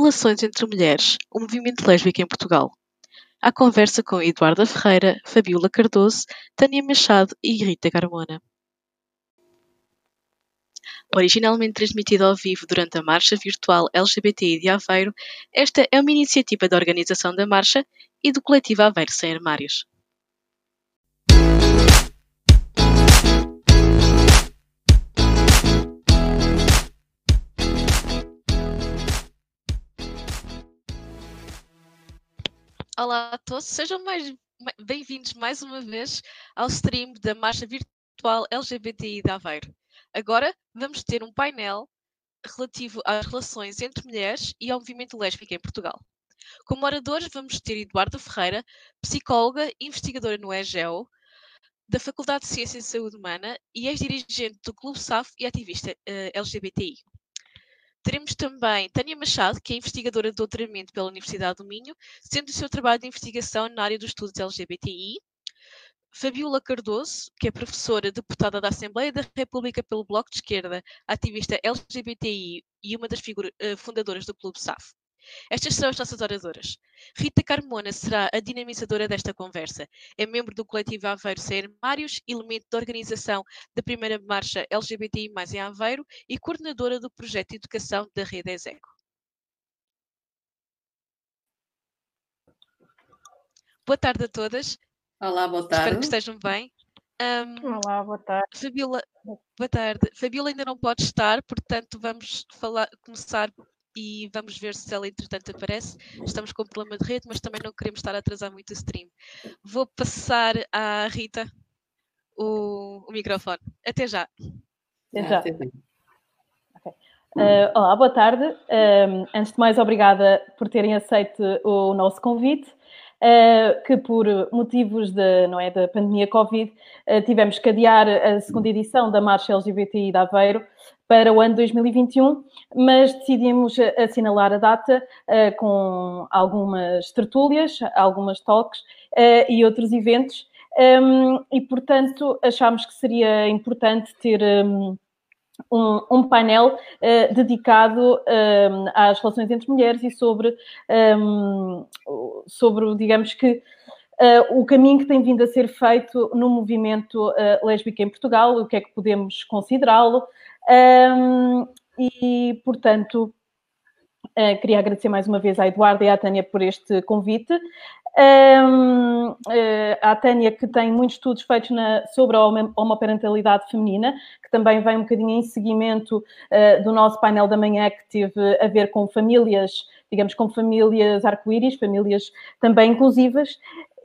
Relações entre mulheres, o movimento lésbico em Portugal. À conversa com Eduarda Ferreira, Fabiola Cardoso, Tânia Machado e Rita Carmona. Originalmente transmitida ao vivo durante a Marcha Virtual LGBTI de Aveiro, esta é uma iniciativa da organização da Marcha e do coletivo Aveiro Sem Armários. Olá a todos, sejam mais bem-vindos mais uma vez ao stream da Marcha Virtual LGBTI de Aveiro. Agora vamos ter um painel relativo às relações entre mulheres e ao movimento lésbico em Portugal. Como oradores vamos ter Eduardo Ferreira, psicóloga, investigadora no EGEO, da Faculdade de Ciências e Saúde Humana e ex-dirigente do Clube SAF e ativista uh, eh, LGBTI. Teremos também Tânia Machado, que é investigadora de doutoramento pela Universidade do Minho, sendo o seu trabalho de investigação na área dos estudos LGBTI. Fabiola Cardoso, que é professora deputada da Assembleia da República pelo Bloco de Esquerda, ativista LGBTI e uma das uh, fundadoras do Clube SAF. Estas são as nossas oradoras. Rita Carmona será a dinamizadora desta conversa. É membro do coletivo Aveiro Sem Armários, elemento da organização da primeira marcha LGBTI em Aveiro e coordenadora do projeto de educação da Rede Execo. Boa tarde a todas. Olá, boa tarde. Espero que estejam bem. Um, Olá, boa tarde. Fabiola, boa tarde. Fabiola ainda não pode estar, portanto vamos falar, começar e vamos ver se ela entretanto aparece. Estamos com um problema de rede, mas também não queremos estar a atrasar muito o stream. Vou passar à Rita o, o microfone. Até já. Até já. Okay. Uh, olá, boa tarde. Uh, antes de mais, obrigada por terem aceito o nosso convite. Uh, que por motivos de, não é, da pandemia Covid uh, tivemos que adiar a segunda edição da Marcha LGBTI de Aveiro para o ano 2021, mas decidimos assinalar a data uh, com algumas tertúlias, algumas talks uh, e outros eventos, um, e portanto achámos que seria importante ter. Um, um, um, painel uh, dedicado um, às relações entre mulheres e sobre, um, sobre digamos que, uh, o caminho que tem vindo a ser feito no movimento uh, lésbico em Portugal, o que é que podemos considerá-lo, um, e, portanto, uh, queria agradecer mais uma vez à Eduardo e à Tânia por este convite. Um, uh, à Tânia, que tem muitos estudos feitos na, sobre a homoparentalidade feminina, que também vem um bocadinho em seguimento uh, do nosso painel da manhã, que teve a ver com famílias, digamos, com famílias arco-íris, famílias também inclusivas.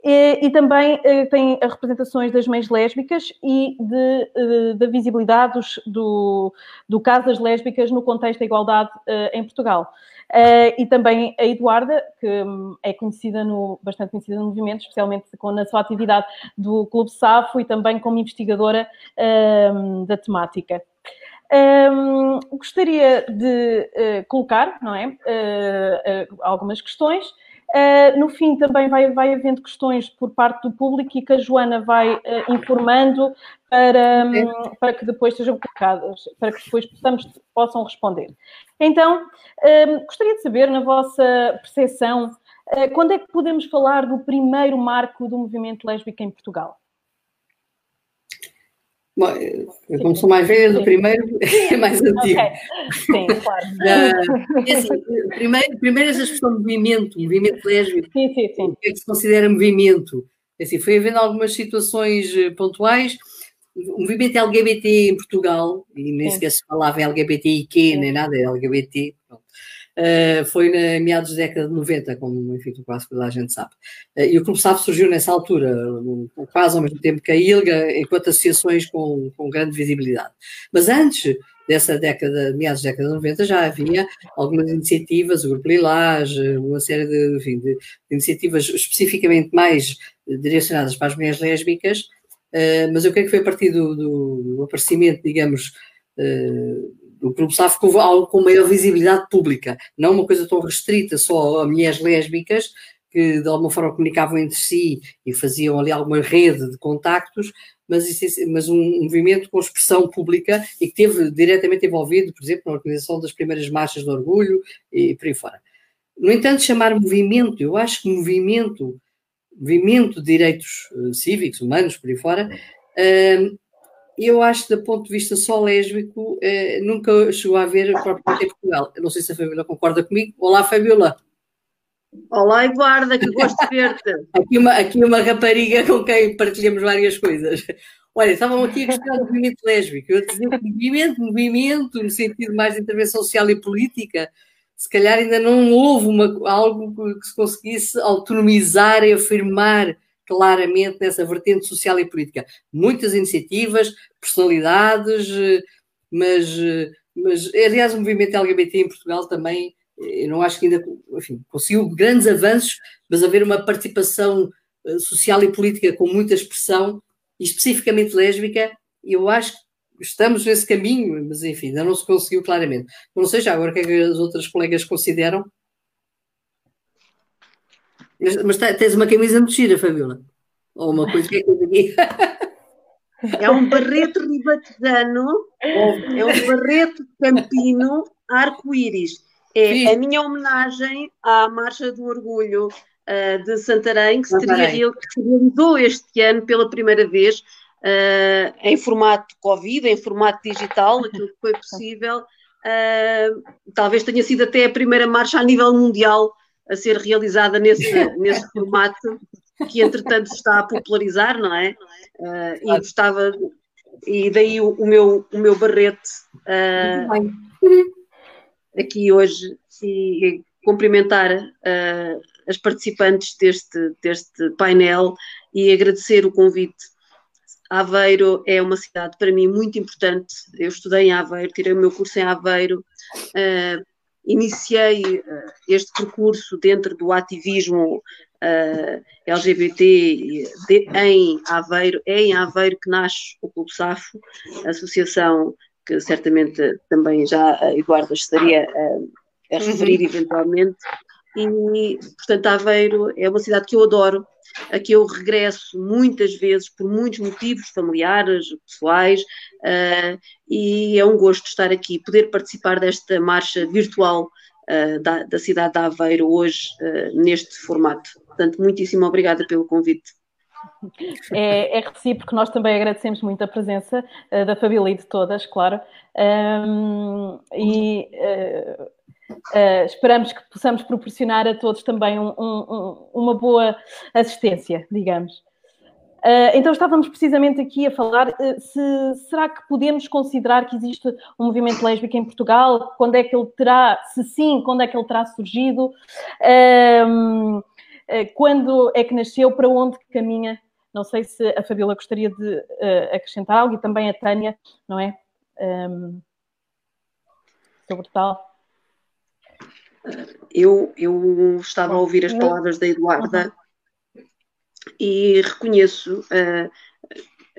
E, e também uh, tem representações das mães lésbicas e de, uh, da visibilidade dos, do, do caso das lésbicas no contexto da igualdade uh, em Portugal. e também a Eduarda, que um, é conhecida no, bastante conhecida no movimento, especialmente com, na sua atividade do Clube Safo e também como investigadora hum, da temática. Um, gostaria de colocar, não é, algumas questões Uh, no fim, também vai, vai havendo questões por parte do público e que a Joana vai uh, informando para, um, para que depois sejam colocadas, para que depois possamos, possam responder. Então, um, gostaria de saber, na vossa percepção, uh, quando é que podemos falar do primeiro marco do movimento lésbico em Portugal? Bom, eu como sou mais velha do primeiro, é mais antigo. Okay. Sim, claro. Uh, assim, primeiro, primeiro essa expressão de movimento, movimento lésbico, sim, sim, sim. o que é que se considera movimento? Assim, foi havendo algumas situações eh, pontuais, o movimento LGBT em Portugal, e nem sequer se falava LGBTIQ, nem nada, é LGBT, pronto. Uh, foi na meados da década de 90, como enfim, quase toda a gente sabe. Uh, e o Clube SAF surgiu nessa altura, quase ao mesmo tempo que a ILGA, enquanto associações com, com grande visibilidade. Mas antes dessa década, meados da década de 90, já havia algumas iniciativas, o Grupo Lilás, uma série de, enfim, de, iniciativas especificamente mais direcionadas para as mulheres lésbicas, uh, mas que é que foi a partir do, do aparecimento, digamos, o SAF houve algo com maior visibilidade pública, não uma coisa tão restrita só a mulheres lésbicas, que de alguma forma comunicavam entre si e faziam ali alguma rede de contactos, mas, mas um movimento com expressão pública e que teve diretamente envolvido, por exemplo, na organização das primeiras marchas de orgulho e por aí fora. No entanto, chamar movimento, eu acho que movimento, movimento de direitos uh, cívicos, humanos, por aí fora, eu acho que, do ponto de vista só lésbico, uh, nunca chegou a haver propriamente em Portugal. Eu não sei se a Fabiola concorda comigo. Olá, Fabiola. Olá, Eduarda, que gosto de ver-te. aqui, uma, aqui uma rapariga com quem partilhamos várias coisas. Olha, estavam aqui a questão do movimento lésbico. Eu dizer movimento, movimento, no sentido mais de intervenção social e política, se calhar ainda não houve uma, algo que se conseguisse autonomizar e afirmar claramente nessa vertente social e política. Muitas iniciativas, personalidades, mas, mas aliás, o movimento LGBT em Portugal também, eu não acho que ainda, enfim, conseguiu grandes avanços, mas haver uma participação eh, social e política com muita expressão, especificamente lésbica, eu acho que estamos nesse caminho, mas enfim, ainda não se conseguiu claramente. Não sei já agora o que é que as outras colegas consideram. Mas, mas tens uma camisa muito gira, Fabiola. Ou uma coisa que é coisa aqui. É um barrete ribatejano, é um barrete campino arco-íris. É Sim. a minha homenagem à Marcha do Orgulho uh, de Santarém, que que se realizou este ano pela primeira vez uh, em formato Covid, em formato digital, aquilo que foi possível. Uh, talvez tenha sido até a primeira marcha a nível mundial a ser realizada nesse, nesse formato, que entretanto se está a popularizar, não é? Uh, e gostava, e daí o, o, meu, o meu barrete aqui hoje e, e cumprimentar as participantes deste, deste painel e agradecer o convite Aveiro é uma cidade para mim muito importante. Eu estudei em Aveiro, tirei o meu curso em Aveiro, uh, iniciei uh, este percurso dentro do ativismo uh, eh, LGBT de, em Aveiro. É em Aveiro que nasce o Clube Safo, associação que certamente também já a Eduarda estaria a, a referir uhum. eventualmente. E, portanto, Aveiro é uma cidade que eu adoro, a que eu regresso muitas vezes por muitos motivos familiares, pessoais, uh, e é um gosto estar aqui, poder participar desta marcha virtual uh, da, da, cidade de Aveiro hoje, uh, neste formato. Portanto, muitíssimo obrigada pelo convite. É, é recíproco, nós também agradecemos muito a presença da família e de todas, claro. Um, e Uh, esperamos que possamos proporcionar a todos também um, um, uma boa assistência, digamos. Uh, então estávamos precisamente aqui a falar uh, se será que podemos considerar que existe um movimento lésbico em Portugal? Quando é que ele terá, se sim, quando é que ele terá surgido? quando é que nasceu? Para onde caminha? Não sei se a Fabíola gostaria de acrescentar algo e também a Tânia, não é? Um, sobre tal. Eu, eu estava a ouvir as palavras da Eduarda e reconheço uh,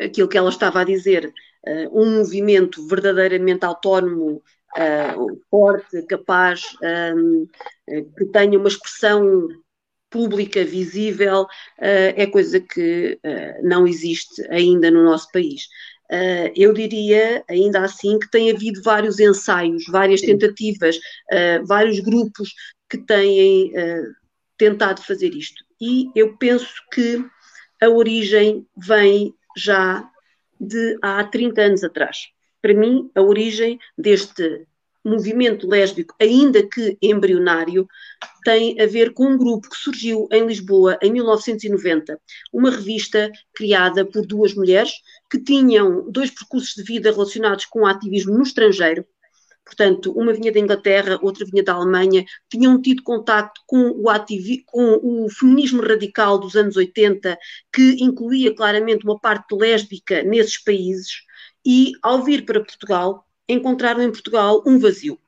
aquilo que ela estava a dizer. Uh, um movimento verdadeiramente autónomo, uh, forte, capaz, um, que tenha uma expressão pública, visível, é coisa que não existe ainda no nosso país. Uh, eu diria, ainda assim, que tem havido vários ensaios, várias Sim. tentativas, uh, vários grupos que têm uh, tentado fazer isto. E eu penso que a origem vem já de há 30 anos atrás. Para mim, a origem deste movimento lésbico, ainda que embrionário, tem a ver com um grupo que surgiu em Lisboa em 1990, uma revista criada por duas mulheres que tinham dois percursos de vida relacionados com o ativismo no estrangeiro. Portanto, uma vinha da Inglaterra, outra vinha da Alemanha, tinham tido contacto com o, com o feminismo radical dos anos 80, que incluía claramente uma parte lésbica nesses países, e ao vir para Portugal, encontraram em Portugal um vazio.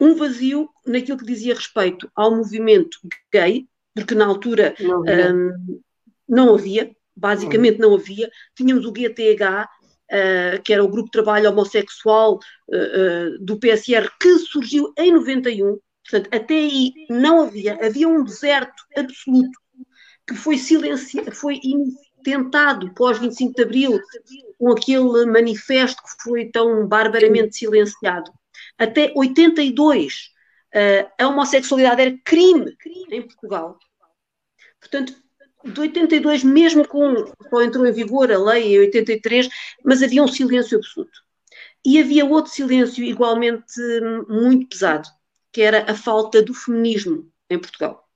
Um vazio naquilo que dizia respeito ao movimento gay, porque na altura não havia, um, não havia basicamente não havia. Tínhamos o GTH, uh, que era o Grupo de Trabalho Homossexual uh, uh, do PSR, que surgiu em 91. Portanto, até aí não havia, havia um deserto absoluto que foi silenciado, foi tentado pós 25 de Abril, com aquele manifesto que foi tão barbaramente silenciado. Até 82 uh, a homossexualidade era crime, crime em Portugal. Portanto, de 82, mesmo com só entrou em vigor a lei em 83, mas havia um silêncio absoluto. E havia outro silêncio igualmente muito pesado, que era a falta do feminismo em Portugal.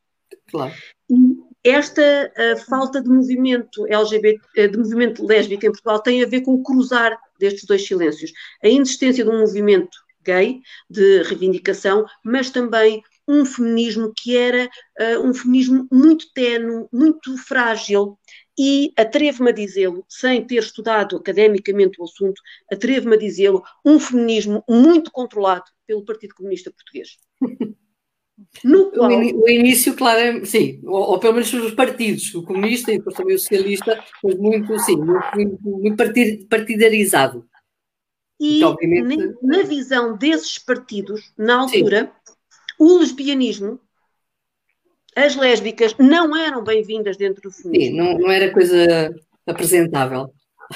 Claro. E esta falta de movimento LGBT, eh, de movimento lésbico em Portugal tem a ver com o cruzar destes dois silêncios. A insistência de um movimento gay, de reivindicação, mas também um feminismo que era uh, um feminismo muito tenue, muito frágil, e atrevo-me a dizê-lo, sem ter estudado academicamente o assunto, atrevo-me a dizê-lo, um feminismo muito controlado pelo Partido Comunista Português. No qual... o, início, claro, sim, ou, ou, pelo menos os partidos, o comunista e depois também o socialista, mas muito, sim, muito, muito, partidarizado. E obviamente... na visão desses partidos, na altura, sim. o lesbianismo, as lésbicas não eram bem-vindas dentro do feminismo. Sim, não, não era coisa apresentável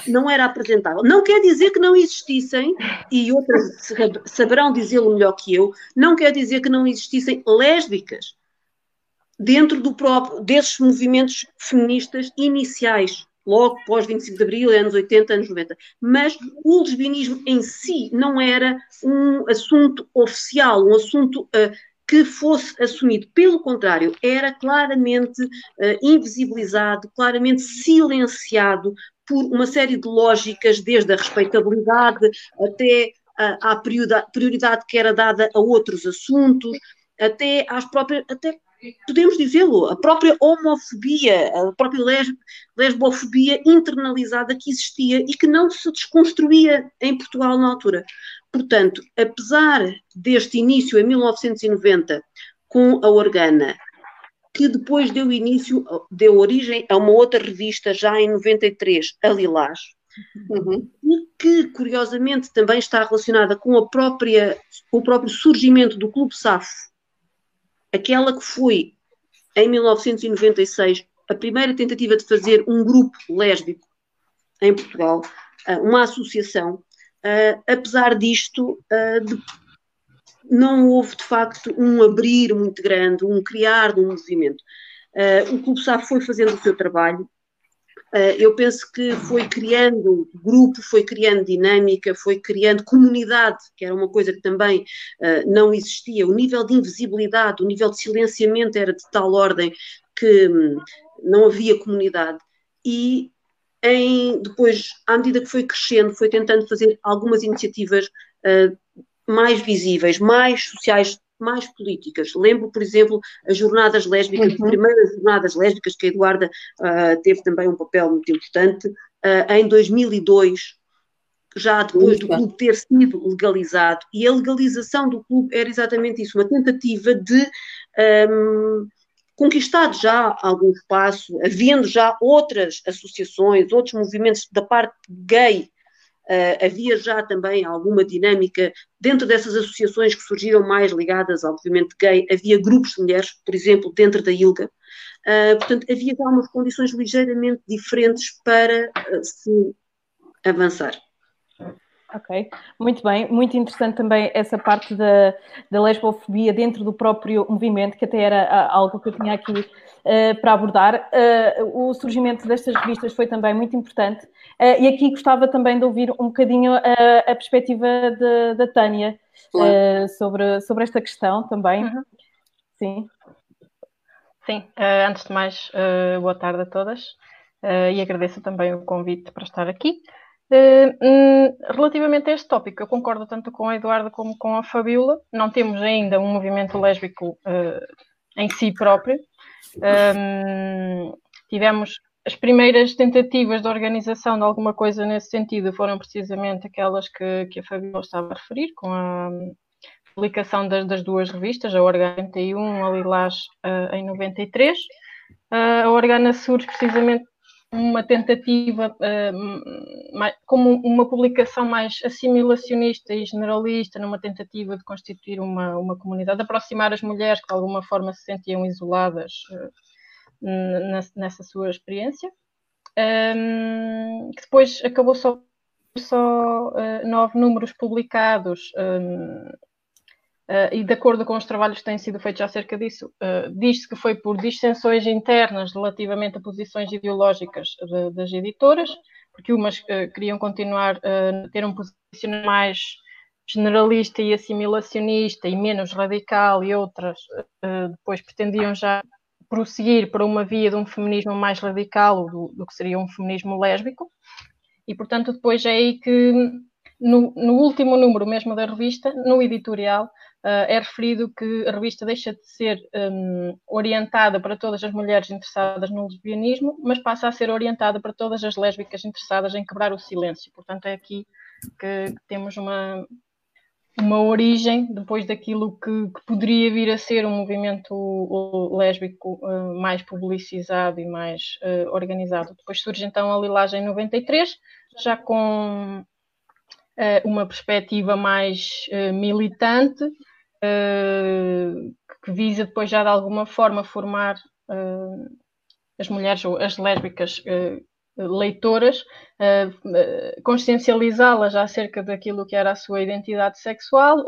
não era apresentável. Não quer dizer que não existissem, e outras saberão dizê-lo melhor que eu, não quer dizer que não existissem lésbicas dentro do próprio, desses movimentos feministas iniciais, logo pós 25 de Abril, anos 80, anos 90. Mas o lesbianismo em si não era um assunto oficial, um assunto uh, que fosse assumido. Pelo contrário, era claramente uh, invisibilizado, claramente silenciado por uma série de lógicas, desde a respeitabilidade até à prioridade que era dada a outros assuntos, até às próprias, até podemos dizê-lo, a própria homofobia, a própria lesbofobia internalizada que existia e que não se desconstruía em Portugal na altura. Portanto, apesar deste início em 1990 com a Organa que depois deu início, deu origem a uma outra revista já em 93, a Lilás, uhum. e que curiosamente também está relacionada com a própria, o próprio surgimento do Clube SAF, aquela que foi em 1996 a primeira tentativa de fazer um grupo lésbico em Portugal, eh, uma associação, uh, apesar disto, de não houve de facto um abrir muito grande, um criar de um movimento. Uh, o Clube SAF foi fazendo o seu trabalho, uh, eu penso que foi criando grupo, foi criando dinâmica, foi criando comunidade, que era uma coisa que também uh, não existia. O nível de invisibilidade, o nível de silenciamento era de tal ordem que um, não havia comunidade. E em, depois, à medida que foi crescendo, foi tentando fazer algumas iniciativas mais visíveis, mais sociais, mais políticas. Lembro, por exemplo, as jornadas lésbicas, uhum. as primeiras jornadas lésbicas, que a Eduarda uh, teve também um papel muito importante, uh, em 2002, já depois do clube ter sido legalizado, e a legalização do clube era exatamente isso, uma tentativa de um, conquistar já algum espaço, havendo já outras associações, outros movimentos da parte gay Uh, havia já também alguma dinâmica dentro dessas associações que surgiram mais ligadas ao movimento gay, havia grupos de mulheres, por exemplo, dentro da ILGA. Uh, portanto, havia já umas condições ligeiramente diferentes para uh, se avançar. Ok, muito bem, muito interessante também essa parte da, da lesbofobia dentro do próprio movimento, que até era ah, algo que eu tinha aqui uh, para abordar. Uh, o surgimento destas revistas foi também muito importante uh, e aqui gostava também de ouvir um bocadinho a, perspectiva de, da Tânia sobre, sobre esta questão também. Uhum. Sim. Sim, antes de mais, boa tarde a todas e agradeço também o convite para estar aqui. Uh, relativamente a este tópico, eu concordo tanto com a Eduarda como com a Fabiola. Não temos ainda um movimento lésbico uh, em si próprio. Um, tivemos as primeiras tentativas de organização de alguma coisa nesse sentido foram precisamente aquelas que, que a Fabiola estava a referir, com a publicação das, das duas revistas, a Organa 91, a Lilás uh, em 93. a Organa surge precisamente uma tentativa mais, como uma publicação mais assimilacionista e generalista, numa tentativa de constituir uma, uma comunidade, de aproximar as mulheres que de alguma forma se sentiam isoladas uh, nessa sua experiência, um, que depois acabou só, só uh, nove números publicados. Uh, e de acordo com os trabalhos que têm sido feitos acerca disso, uh, diz-se que foi por dissensões internas relativamente a posições ideológicas de, das editoras, porque umas uh, queriam continuar a ter um posicionamento mais generalista e assimilacionista e menos radical, e outras depois pretendiam já prosseguir para uma via de um feminismo mais radical do, do que seria um feminismo lésbico. E, portanto, depois é aí que, no, no último número mesmo da revista, no editorial, é referido que a revista deixa de ser um, orientada para todas as mulheres interessadas no lesbianismo, mas passa a ser orientada para todas as lésbicas interessadas em quebrar o silêncio. Portanto, é aqui que temos uma, uma origem depois daquilo que, que, poderia vir a ser um movimento lésbico uh, mais publicizado e mais uh, organizado. Depois surge então a Lilagem 93, já com uma perspectiva mais militante, uh, que visa depois já de alguma forma formar as mulheres ou as lésbicas leitoras, consciencializá-las acerca daquilo que era a sua identidade sexual,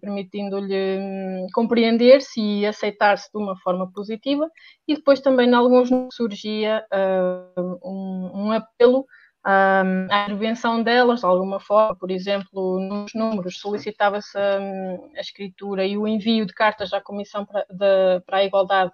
permitindo-lhe um, compreender-se e aceitar-se de uma forma positiva, e depois também em alguns surgia um, a intervenção delas de alguma forma, por exemplo, nos números solicitava-se a, escritura e o envio de cartas à Comissão para, para a Igualdade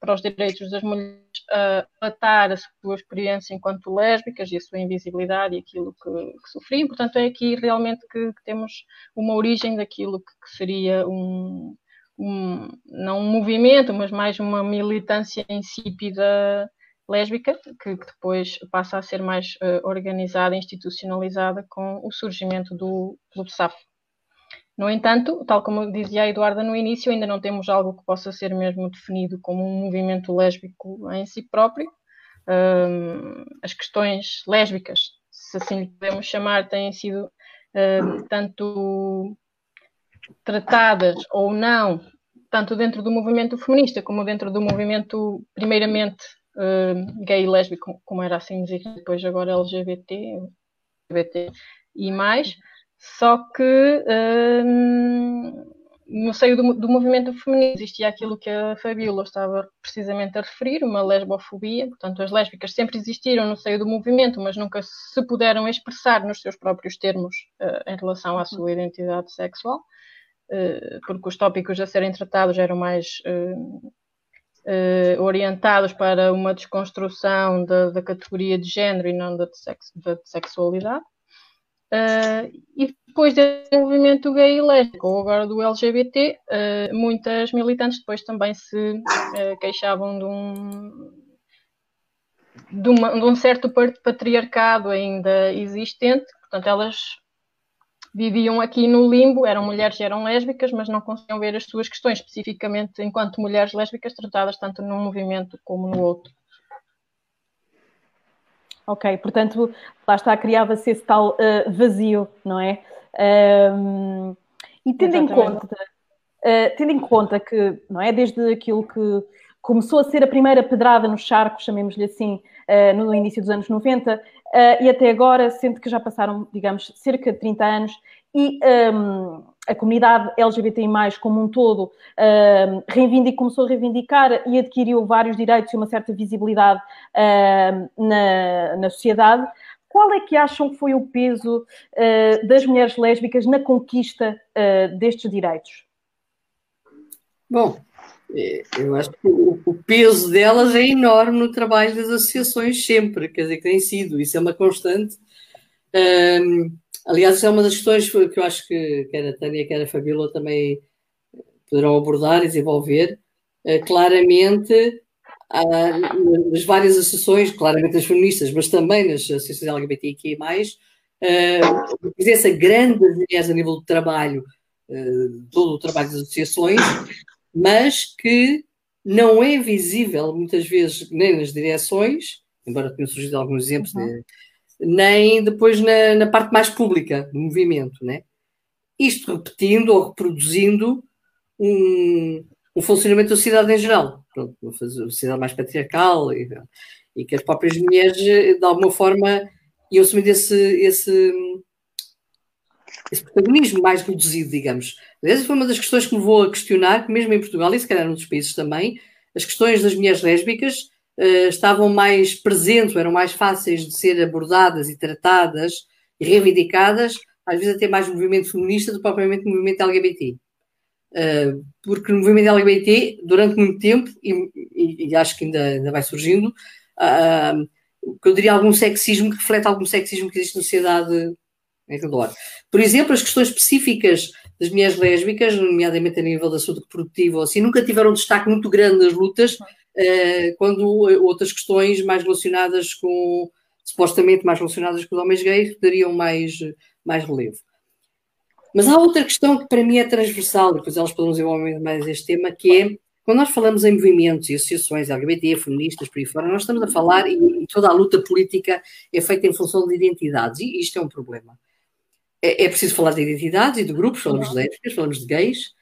para os Direitos das Mulheres a relatar a sua experiência enquanto lésbicas e a sua invisibilidade e aquilo que, que sofriam. Portanto, é aqui realmente que, que temos uma origem daquilo que, que seria um, um, não um movimento, mas mais uma militância insípida lésbica, que, que, depois passa a ser mais uh, organizada, institucionalizada com o surgimento do Clube SAF. No entanto, tal como dizia a Eduarda no início, ainda não temos algo que possa ser mesmo definido como um movimento lésbico em si próprio. Um, as questões lésbicas, se assim podemos chamar, têm sido uh, tanto tratadas ou não, tanto dentro do movimento feminista como dentro do movimento, primeiramente, uh, gay e lésbico, como era assim designado, depois agora LGBT, LGBT e mais, só que uh, no seio do, do, movimento feminino existia aquilo que a Fabiola estava precisamente a referir, uma lesbofobia, portanto as lésbicas sempre existiram no seio do movimento, mas nunca se puderam expressar nos seus próprios termos uh, em relação à sua identidade sexual, uh, porque os tópicos a serem tratados eram mais uh, uh, orientados para uma desconstrução da, categoria de género e não da de, de sexualidade. Uh, e depois do movimento gay e lésbico, ou agora do LGBT, uh, eh, muitas militantes depois também se queixavam de um, de, uma, de um certo patriarcado ainda existente, portanto, elas viviam aqui no limbo, eram mulheres e eram lésbicas, mas não conseguiam ver as suas questões especificamente enquanto mulheres lésbicas tratadas tanto num movimento como no outro. Ok, portanto, lá está, criava-se esse tal uh, vazio, não é? Um, e tendo em, conta, uh, tendo em conta que, não é, desde aquilo que começou a ser a primeira pedrada no charco, chamemos-lhe assim, uh, no início dos anos 90, uh, e até agora, sendo que já passaram, digamos, cerca de 30 anos, e um, a comunidade LGBTI, como um todo, uh, reivindica, começou a reivindicar e adquiriu vários direitos e uma certa visibilidade uh, na, na sociedade. Qual é que acham que foi o peso uh, das mulheres lésbicas na conquista destes direitos? Bom, eu acho que o, peso delas é enorme no trabalho das associações, sempre, quer dizer, que tem sido, isso é uma constante. Um, aliás, é uma das questões que eu acho que quer a Tânia, quer a Fabíola também poderão abordar e desenvolver. Uh, claramente, nas várias associações, claramente as feministas, mas também nas associações LGBTIQ+, uh, a presença grande das mulheres a nível do trabalho, uh, todo o trabalho das associações, mas que não é visível muitas vezes nem nas direções, embora tenham surgido alguns exemplos, uhum. de, nem depois na, na, parte mais pública do movimento. Né? Isto repetindo ou reproduzindo um, um funcionamento da sociedade em geral, Pronto, uma sociedade mais patriarcal e, e, que as próprias mulheres, de alguma forma, iam assumindo esse, esse, esse protagonismo mais reduzido, digamos. Essa foi uma das questões que me levou a questionar, que mesmo em Portugal e se calhar noutros países também, as questões das mulheres lésbicas uh, estavam mais presentes, eram mais fáceis de ser abordadas e tratadas e reivindicadas, às vezes até mais movimento feminista do que propriamente movimento LGBT. Uh, porque no movimento LGBT, durante muito tempo, e, e, e acho que ainda, ainda vai surgindo, uh, eu diria algum sexismo que reflete algum sexismo que existe na sociedade redor. Por exemplo, as questões específicas das mulheres lésbicas, nomeadamente a nível da saúde reprodutiva, assim, nunca tiveram um destaque muito grande nas lutas, uh, quando outras questões mais relacionadas com, supostamente mais relacionadas com os homens gays, teriam mais, mais relevo. Mas há outra questão que para mim é transversal, depois elas podem desenvolver mais este tema, que é quando nós falamos em movimentos e associações LGBT, feministas, por aí fora, nós estamos a falar e toda a luta política é feita em função de identidades, e isto é um problema. É, é preciso falar de identidades e de grupos, falamos de lésbicas, falamos de gays,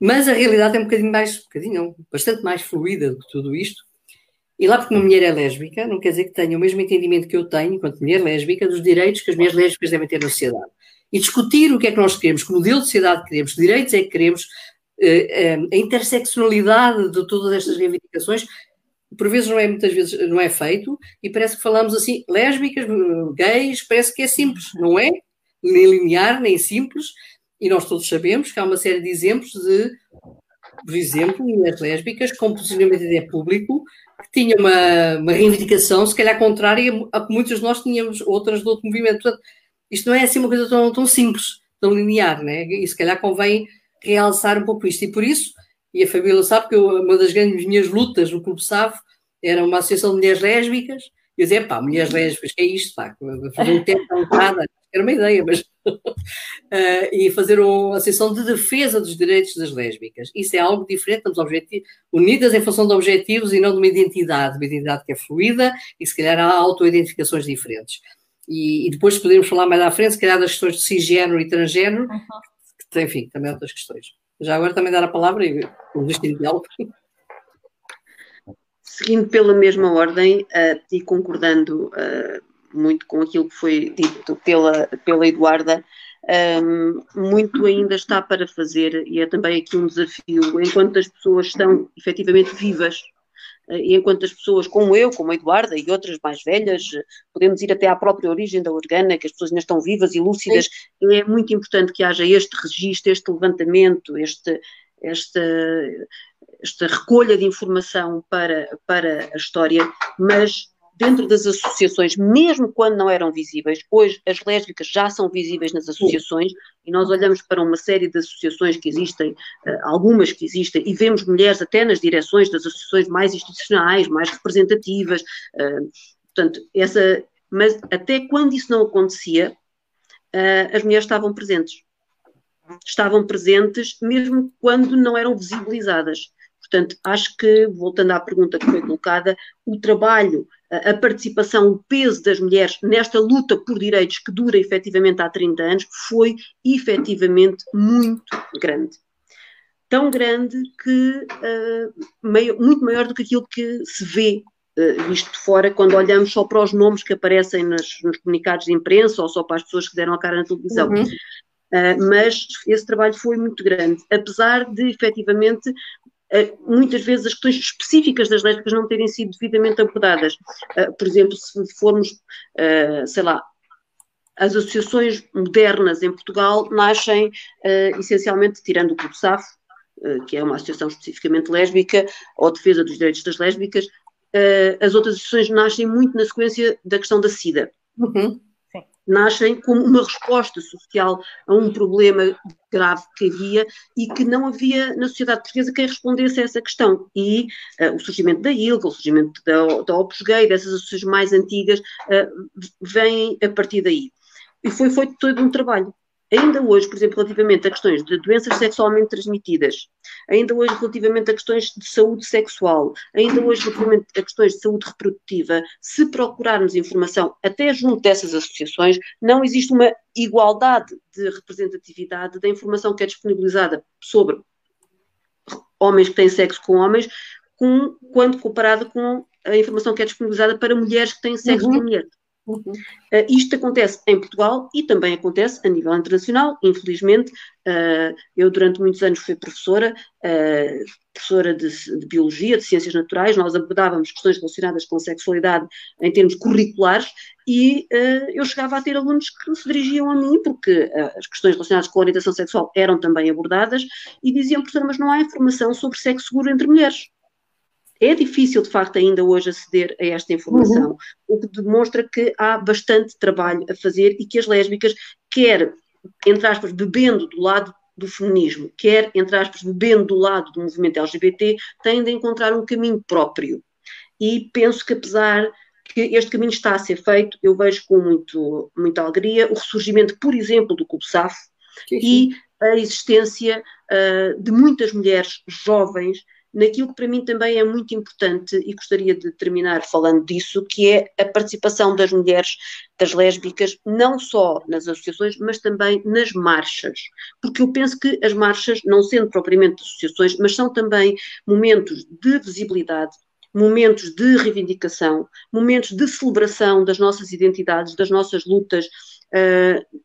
mas a realidade é um bocadinho mais, um bocadinho bastante mais fluida do que tudo isto. E lá porque uma mulher é lésbica, não quer dizer que tenha o mesmo entendimento que eu tenho, enquanto mulher lésbica, dos direitos que as mulheres lésbicas devem ter na sociedade. E discutir o que é que nós queremos, que modelo de sociedade queremos, que direitos é que queremos, eh, eh, a interseccionalidade de todas estas reivindicações, por vezes não é muitas vezes não é feito e parece que falamos assim lésbicas, gays, parece que é simples, não é? Nem linear, nem simples, e nós todos sabemos que há uma série de exemplos de, por exemplo, mulheres lésbicas com posicionamento até público que tinham uma, uma reivindicação, se calhar contrária a que muitos de nós tínhamos outras de outro movimento. Portanto, isto não é assim uma coisa tão, tão simples, tão linear, né? E se calhar convém realçar um pouco isto. E por isso, e a família sabe que eu, uma das grandes minhas lutas no Clube SAF era uma associação de mulheres lésbicas. E eu dizia, pá, mulheres lésbicas, que é isto, pá? Fazer um tempo nada, era uma ideia, mas. uh, e fazer uma associação de defesa dos direitos das lésbicas. Isso é algo diferente, estamos unidas em função de objetivos e não de uma identidade, uma identidade que é fluida e se calhar há auto-identificações diferentes. E, e, depois podemos falar mais à frente, se calhar, das questões de cisgênero e transgênero, uhum tem, enfim, também outras questões. Já agora também dar a palavra e o destino diálogo. Seguindo pela mesma ordem uh, e concordando uh, muito com aquilo que foi dito pela, pela Eduarda, um, muito ainda está para fazer e é também aqui um desafio, enquanto as pessoas estão efetivamente vivas e enquanto as pessoas como eu, como a Eduarda e outras mais velhas, podemos ir até à própria origem da organa, que as pessoas ainda estão vivas e lúcidas, Sim. é muito importante que haja este registro, este levantamento, este, esta, esta recolha de informação para, para a história, mas dentro das associações, mesmo quando não eram visíveis, hoje as lésbicas já são visíveis nas associações e nós olhamos para uma série de associações que existem, eh, algumas que existem, e vemos mulheres até nas direções das associações mais institucionais, mais representativas, eh, portanto, essa, mas até quando isso não acontecia, eh, as mulheres estavam presentes. Estavam presentes mesmo quando não eram visibilizadas. Portanto, acho que, voltando à pergunta que foi colocada, o trabalho, a participação, o peso das mulheres nesta luta por direitos que dura efetivamente há 30 anos foi efetivamente muito grande. Tão grande que uh, meio, muito maior do que aquilo que se vê uh, visto de fora quando olhamos só para os nomes que aparecem nas, nos comunicados de imprensa ou só para as pessoas que deram a cara na televisão. Uhum. Uh, mas esse trabalho foi muito grande, apesar de efetivamente muitas vezes as questões específicas das lésbicas não terem sido devidamente abordadas. Eh, por exemplo, se formos, eh, sei lá, as associações modernas em Portugal nascem essencialmente, tirando o Clube SAF, que é uma associação especificamente lésbica, ou defesa dos direitos das lésbicas, as outras associações nascem muito na sequência da questão da SIDA. Uhum nascem como uma resposta social a um problema grave que havia e que não havia na sociedade portuguesa quem respondesse a essa questão. E uh, o surgimento da ILGA, o surgimento da, da Opus Gay, dessas associações mais antigas, uh, vem a partir daí. E foi feito todo um trabalho. Ainda hoje, por exemplo, relativamente a questões de doenças sexualmente transmitidas, ainda hoje relativamente a questões de saúde sexual, ainda hoje relativamente a questões de saúde reprodutiva, se procurarmos informação até junto dessas associações, não existe uma igualdade de representatividade da informação que é disponibilizada sobre homens que têm sexo com homens, com, quando comparada com a informação que é disponibilizada para mulheres que têm sexo uhum. com mulheres. Uhum. Uh, isto acontece em Portugal e também acontece a nível internacional, infelizmente. Uh, eu, durante muitos anos, fui professora, uh, professora de, de, Biologia, de Ciências Naturais, nós abordávamos questões relacionadas com sexualidade em termos curriculares e eu chegava a ter alunos que se dirigiam a mim, porque as questões relacionadas com a orientação sexual eram também abordadas, e diziam, professora, mas não há informação sobre sexo seguro entre mulheres. É difícil, de facto, ainda hoje aceder a esta informação, uhum. o que demonstra que há bastante trabalho a fazer e que as lésbicas, quer, entre aspas, bebendo do lado do feminismo, quer, entre aspas, bebendo do lado do movimento LGBT, têm de encontrar um caminho próprio. E penso que, apesar que este caminho está a ser feito, eu vejo com muito, muita alegria o ressurgimento, por exemplo, do Clube SAF e a existência uh, de muitas mulheres jovens naquilo que para mim também é muito importante e gostaria de terminar falando disso, que é a participação das mulheres, das lésbicas, não só nas associações, mas também nas marchas. Porque eu penso que as marchas, não sendo propriamente associações, mas são também momentos de visibilidade, momentos de reivindicação, momentos de celebração das nossas identidades, das nossas lutas uh,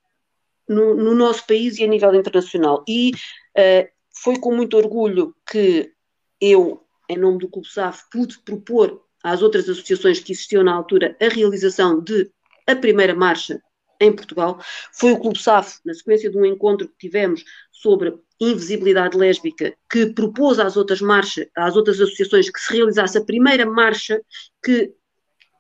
no, no, nosso país e a nível internacional. E uh, foi com muito orgulho que eu, em nome do Clube SAF, pude propor às outras associações que existiam na altura a realização de a primeira marcha em Portugal. Foi o Clube SAF, na sequência de um encontro que tivemos sobre invisibilidade lésbica, que propôs às outras marchas, às outras associações que se realizasse a primeira marcha que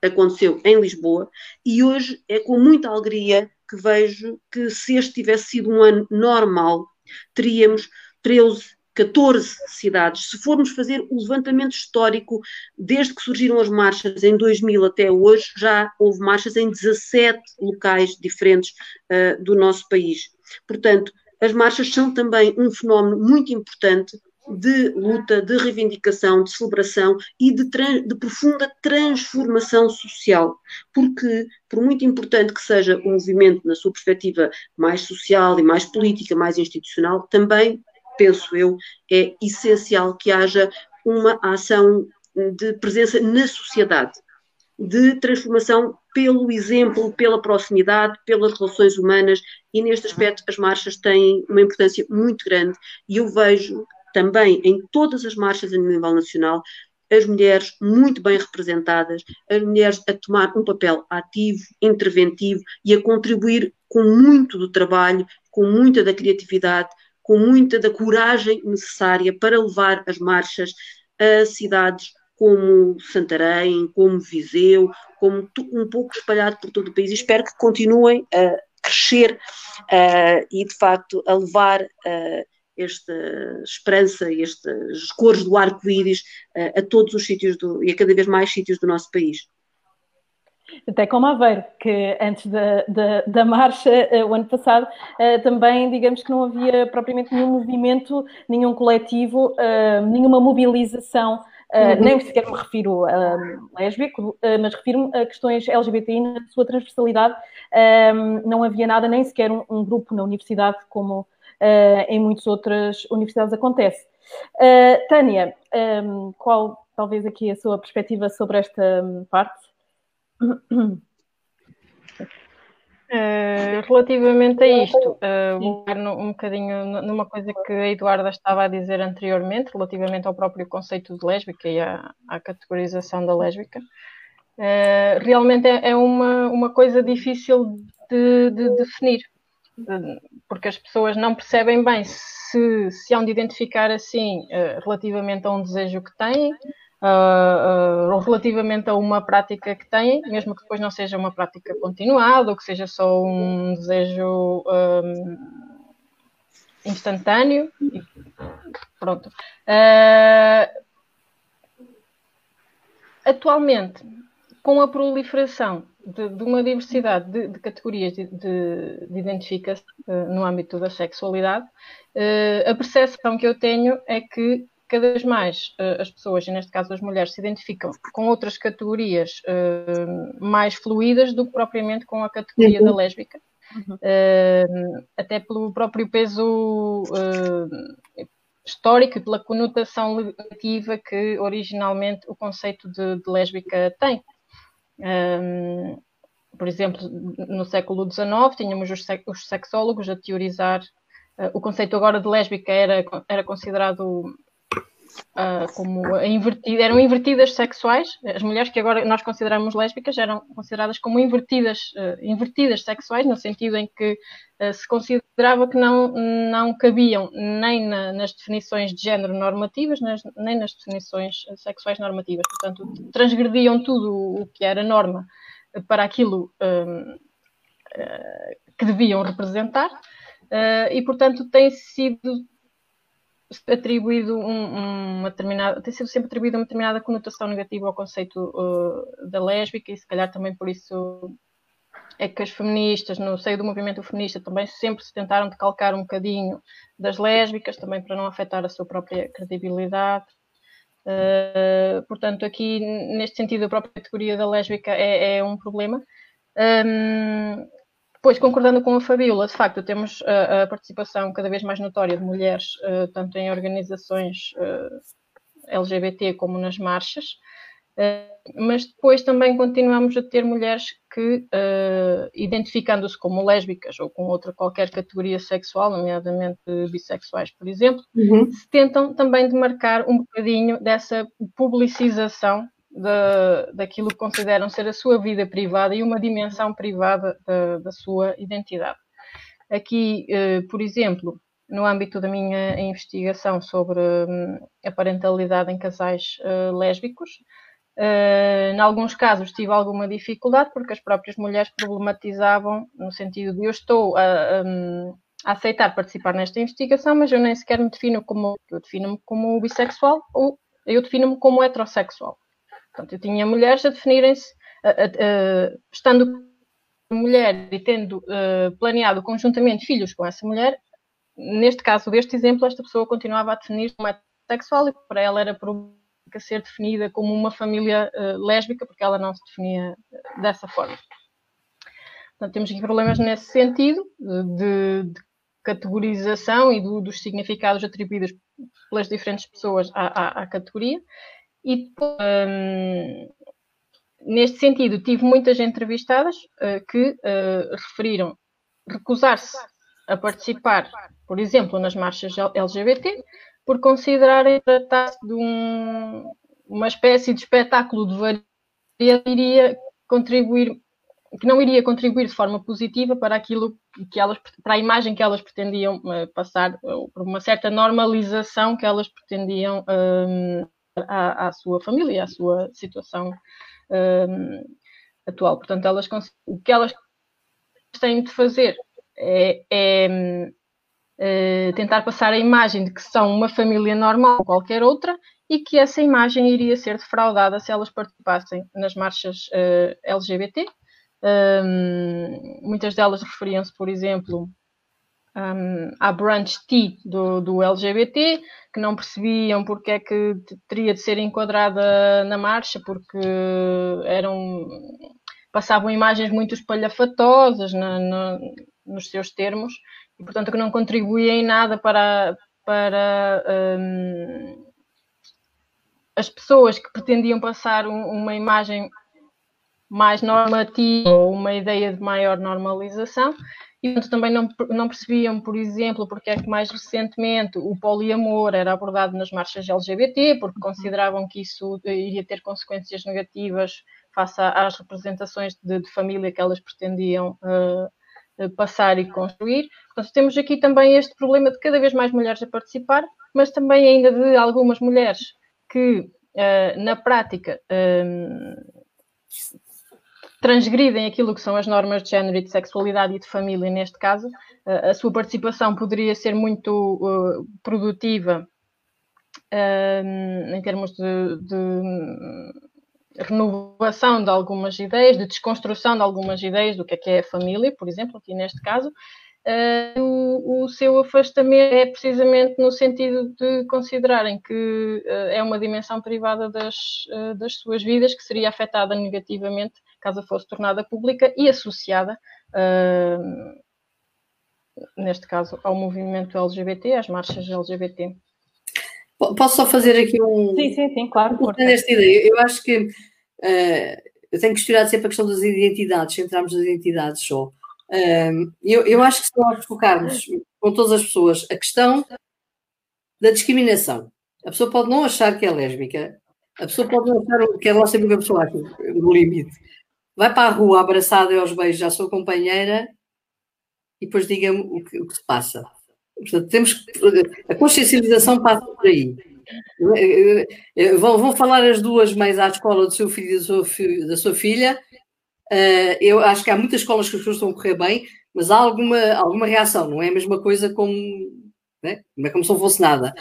aconteceu em Lisboa, e hoje é com muita alegria que vejo que se este tivesse sido um ano normal, teríamos 13 14 cidades. Se formos fazer o levantamento histórico, desde que surgiram as marchas em 2000 até hoje, já houve marchas em 17 locais diferentes uh, do nosso país. Portanto, as marchas são também um fenómeno muito importante de luta, de reivindicação, de celebração e de, de, profunda transformação social. Porque, por muito importante que seja o movimento na sua perspectiva mais social e mais política, mais institucional, também penso eu, é essencial que haja uma ação de presença na sociedade, de transformação pelo exemplo, pela proximidade, pelas relações humanas, e neste aspecto as marchas têm uma importância muito grande, e eu vejo também em todas as marchas a nível nacional as mulheres muito bem representadas, as mulheres a tomar um papel ativo, interventivo e a contribuir com muito do trabalho, com muita da criatividade, com muita da coragem necessária para levar as marchas a cidades como Santarém, como Viseu, como um pouco espalhado por todo o país. E espero que continuem a crescer uh, e, de facto, a levar uh, esta esperança, estas cores do arco-íris uh, a todos os sítios do, e a cada vez mais sítios do nosso país. Até como Aveiro, que antes da, da, da marcha, uh, o ano passado, uh, também, digamos que não havia propriamente nenhum movimento, nenhum coletivo, uh, nenhuma mobilização, uhum. nem sequer me refiro a lésbico, mas refiro-me a questões LGBTI na sua transversalidade. não havia nada, nem sequer um, um grupo na universidade, como em muitas outras universidades acontece. Tânia, um, qual talvez aqui a sua perspectiva sobre esta hum, parte? Uh, relativamente a isto, uh, um bocadinho numa coisa que a Eduarda estava a dizer anteriormente, relativamente ao próprio conceito de lésbica e à, à categorização da lésbica. Uh, realmente é, é, uma, uma coisa difícil de, de, definir, porque as pessoas não percebem bem se, se hão de identificar assim relativamente a um desejo que têm, uh, uh, relativamente a uma prática que têm, mesmo que depois não seja uma prática continuada ou que seja só um desejo um, instantâneo. Pronto. Uh, atualmente, com a proliferação de, de uma diversidade de, de categorias de, de identificação uh, no âmbito da sexualidade, uh, a percepção que eu tenho é que cada vez mais uh, as pessoas, e neste caso as mulheres, se identificam com outras categorias uh, mais fluídas do que propriamente com a categoria uhum. da lésbica. Uhum. Uh, até pelo próprio peso histórico e pela conotação negativa que originalmente o conceito de, de lésbica tem. por exemplo, no século XIX, tínhamos os, os sexólogos a teorizar uh, o conceito agora de lésbica era, era considerado uh, como invertida, eram invertidas sexuais. As mulheres que agora nós consideramos lésbicas eram consideradas como invertidas, uh, invertidas sexuais, no sentido em que uh, se considerava que não, não cabiam nem na, nas definições de género normativas, nas, nem nas definições sexuais normativas. Portanto, transgrediam tudo o que era norma para aquilo um, que deviam representar. e, portanto, tem sido atribuído um, uma determinada, tem sido sempre atribuída uma determinada conotação negativa ao conceito uh, da lésbica e se calhar também por isso é que as feministas, no seio do movimento feminista, também sempre se tentaram decalcar um bocadinho das lésbicas, também para não afetar a sua própria credibilidade. Uh, portanto, aqui, neste sentido, a própria categoria da lésbica é, é um problema. Um, Pois, concordando com a Fabiola, de facto, temos a, a participação cada vez mais notória de mulheres, uh, tanto em organizações uh, eh, LGBT como nas marchas, uh, mas depois também continuamos a ter mulheres que, identificando-se como lésbicas ou com outra qualquer categoria sexual, nomeadamente bissexuais, por exemplo, uhum. se tentam também demarcar um bocadinho dessa publicização da, daquilo que consideram ser a sua vida privada e uma dimensão privada da, da sua identidade. Aqui, eh, por exemplo, no âmbito da minha investigação sobre hum, a parentalidade em casais eh, lésbicos, Uh, em alguns casos tive alguma dificuldade porque as próprias mulheres problematizavam no sentido de eu estou a, a, a, aceitar participar nesta investigação, mas eu nem sequer me defino como eu defino-me como bissexual ou eu defino-me como heterossexual. Portanto, eu tinha mulheres a definirem-se, estando mulher e tendo uh, planeado conjuntamente filhos com essa mulher, neste caso deste exemplo, esta pessoa continuava a definir-se como heterossexual e para ela era problemática ser definida como uma família uh, lésbica, porque ela não se definia uh, dessa forma. Portanto, temos aqui problemas nesse sentido, de, de categorização e do, dos significados atribuídos pelas diferentes pessoas à, à, à categoria. E um, neste sentido, tive muitas entrevistadas uh, que uh, referiram recusar-se a participar, por exemplo, nas marchas LGBT, por considerarem tratar-se de um, uma espécie de espetáculo de variedade iria contribuir que não iria contribuir de forma positiva para aquilo que elas para a imagem que elas pretendiam uh, passar, por uma certa normalização que elas pretendiam um, à, à sua família, à sua situação um, atual. Portanto, elas, o que elas têm de fazer é, é, é, tentar passar a imagem de que são uma família normal ou qualquer outra e que essa imagem iria ser defraudada se elas participassem nas marchas uh, LGBT. Um, muitas delas referiam-se, por exemplo, um, à brunch tea do, do LGBT, que não percebiam porque é que teria de ser enquadrada na marcha, porque eram passavam imagens muito espalhafatosas na, na, nos seus termos e, portanto, que não contribuía em nada para, para um, as pessoas que pretendiam passar um, uma imagem mais normativa ou uma ideia de maior normalização e também não, não percebiam, por exemplo, porque é que mais recentemente o poliamor era abordado nas marchas LGBT, porque consideravam que isso iria ter consequências negativas face às representações de, de família que elas pretendiam uh, passar e construir. Portanto, temos aqui também este problema de cada vez mais mulheres a participar, mas também ainda de algumas mulheres que, uh, na prática, uh, transgridem aquilo que são as normas de género e de sexualidade e de família, neste caso, a sua participação poderia ser muito uh, produtiva em termos de, de, renovação de algumas ideias, de desconstrução de algumas ideias do que é que é a família, por exemplo, aqui neste caso. Uh, o, o, seu afastamento é precisamente no sentido de considerarem que é uma dimensão privada das, das suas vidas que seria afetada negativamente caso fosse tornada pública e associada, uh, neste caso, ao movimento LGBT, às marchas LGBT. Posso só fazer aqui um. Sim, sim, sim, claro. Um esta ideia. Eu acho que uh, eu tenho questionado sempre a questão das identidades, entrarmos nas identidades só. Eu, eu acho que se nós focarmos com todas as pessoas a questão da discriminação, a pessoa pode não achar que é lésbica, a pessoa pode não achar que é lá sempre que a pessoa acha, no limite. Vai para a rua abraçada e aos beijos à sua companheira e depois diga-me o que, o que se passa. Portanto, temos a consciencialização passa por aí. Vão, vão falar as duas mais à escola do seu filho e da sua, da sua filha. Uh, eu acho que há muitas escolas que as pessoas estão a correr bem, mas há alguma, alguma reação, não é a mesma coisa como, né? não é como se não fosse nada.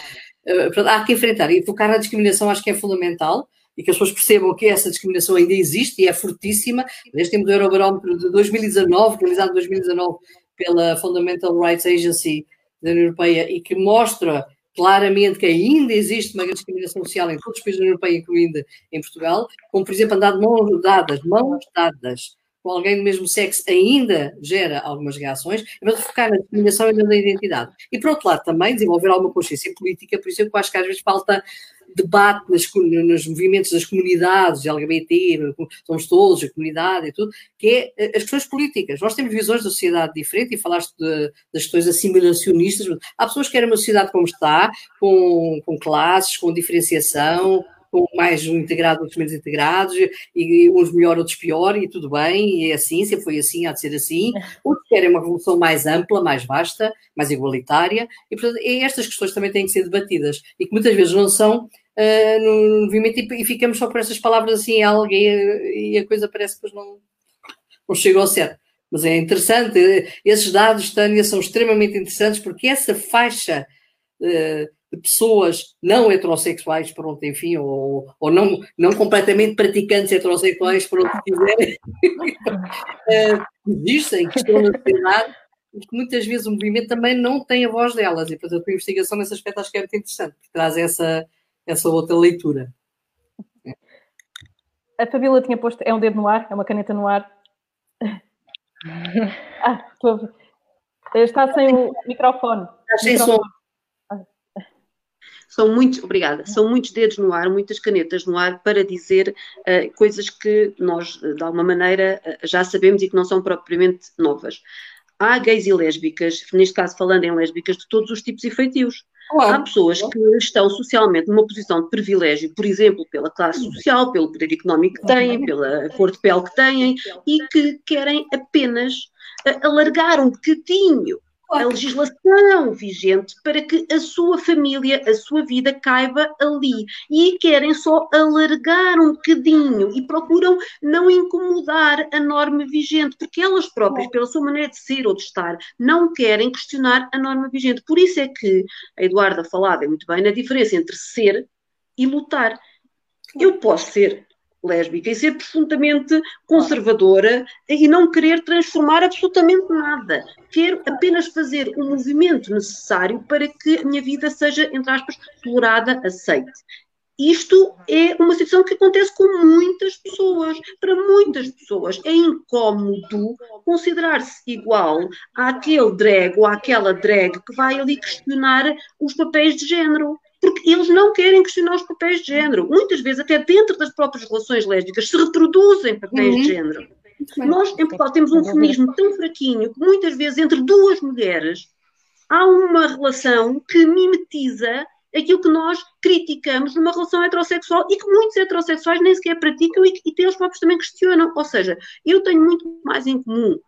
Uh, portanto, há que enfrentar e focar na discriminação acho que é fundamental e que as pessoas percebam que essa discriminação ainda existe e é fortíssima. Neste tempo do Eurobarómetro de 2019, realizado em 2019 pela Fundamental Rights Agency da União Europeia e que mostra claramente que ainda existe uma discriminação social em todos os países da União Europeia, incluindo em Portugal, como, por exemplo, andar de mãos dadas, mãos dadas com alguém do mesmo sexo ainda gera algumas reações, mas focar na discriminação e na identidade. E, por outro lado, também desenvolver alguma consciência política, por isso eu acho que às vezes falta debate nas, nos movimentos das comunidades LGBT, somos todos, a comunidade e tudo, que é eh, as questões políticas. Nós temos visões da sociedade diferente e falaste de, das questões assimilacionistas. Há pessoas que querem uma sociedade como está, com, com classes, com diferenciação, com mais um integrado, outros menos integrados, e uns melhor, outros pior, e tudo bem, e é assim, sempre foi assim, há de ser assim. Outros querem uma revolução mais ampla, mais vasta, mais igualitária, e portanto, estas questões também têm que ser debatidas, e que muitas vezes não são uh, no movimento, e, e, ficamos só por essas palavras assim, algo, e, e a coisa parece que não, não chegou ao certo. Mas é interessante, esses dados, Tânia, são extremamente interessantes, porque essa faixa uh, de pessoas não heterossexuais, pronto, enfim, ou, ou não, não completamente praticantes heterossexuais, pronto, quiserem, uh, existem, que estão na sociedade, que muitas vezes o movimento também não tem a voz delas, e portanto a investigação nesse aspecto acho que é muito interessante, porque traz essa, essa outra leitura. A Fabíola tinha posto, é um dedo no ar, é uma caneta no ar. ah, estou Está sem o microfone. Está sem som. São muitos, obrigada, são muitos dedos no ar, muitas canetas no ar para dizer uh, coisas que nós, de alguma maneira, uh, já sabemos e que não são propriamente novas. Há gays e lésbicas, neste caso falando em lésbicas, de todos os tipos e feitios. Claro. Há pessoas que estão socialmente numa posição de privilégio, por exemplo, pela classe social, pelo poder económico que têm, pela cor de pele que têm, e que querem apenas uh, alargar um bocadinho a legislação vigente para que a sua família, a sua vida caiba ali. E querem só alargar um bocadinho e procuram não incomodar a norma vigente, porque elas próprias, pela sua maneira de ser ou de estar, não querem questionar a norma vigente. Por isso é que a Eduarda falava muito bem na diferença entre ser e lutar. Eu posso ser lésbica e ser profundamente conservadora e não querer transformar absolutamente nada. Quero apenas fazer o movimento necessário para que a minha vida seja, entre aspas, tolerada, aceite. Isto é uma situação que acontece com muitas pessoas. Para muitas pessoas é incómodo considerar-se igual àquele drag ou àquela drag que vai ali questionar os papéis de género porque eles não querem questionar os papéis de género. Muitas vezes, até dentro das próprias relações lésbicas, se reproduzem papéis uhum. de género. Nós, em Portugal, temos um feminismo tão fraquinho que muitas vezes, entre duas mulheres, há uma relação que mimetiza aquilo que nós criticamos numa relação heterossexual e que muitos heterossexuais nem sequer praticam e, e eles próprios também questionam. Ou seja, eu tenho muito mais em comum,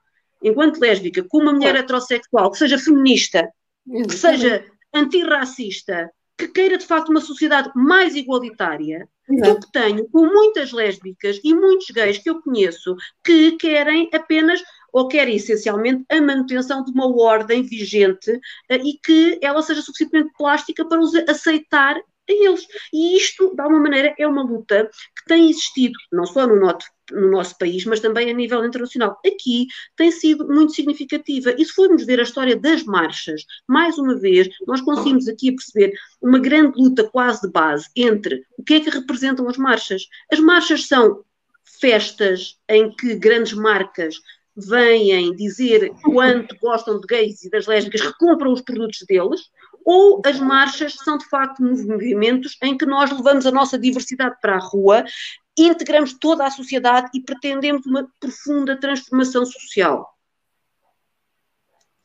enquanto lésbica, com uma mulher heterossexual que seja feminista, que seja antirracista, que queira de facto uma sociedade mais igualitária do que tenho com muitas lésbicas e muitos gays que eu conheço que querem apenas ou querem essencialmente a manutenção de uma ordem vigente uh, e que ela seja suficientemente plástica para os aceitar a eles. E isto, de alguma maneira, é uma luta que tem existido, não só no nosso, no nosso país, mas também a nível internacional. Aqui tem sido muito significativa. E se formos ver a história das marchas, mais uma vez, nós conseguimos aqui perceber uma grande luta quase de base entre o que é que representam as marchas. As marchas são festas em que grandes marcas vêm dizer quanto gostam de gays e das lésbicas que os produtos deles, ou as marchas são de facto movimentos em que nós levamos a nossa diversidade para a rua, integramos toda a sociedade e pretendemos uma profunda transformação social.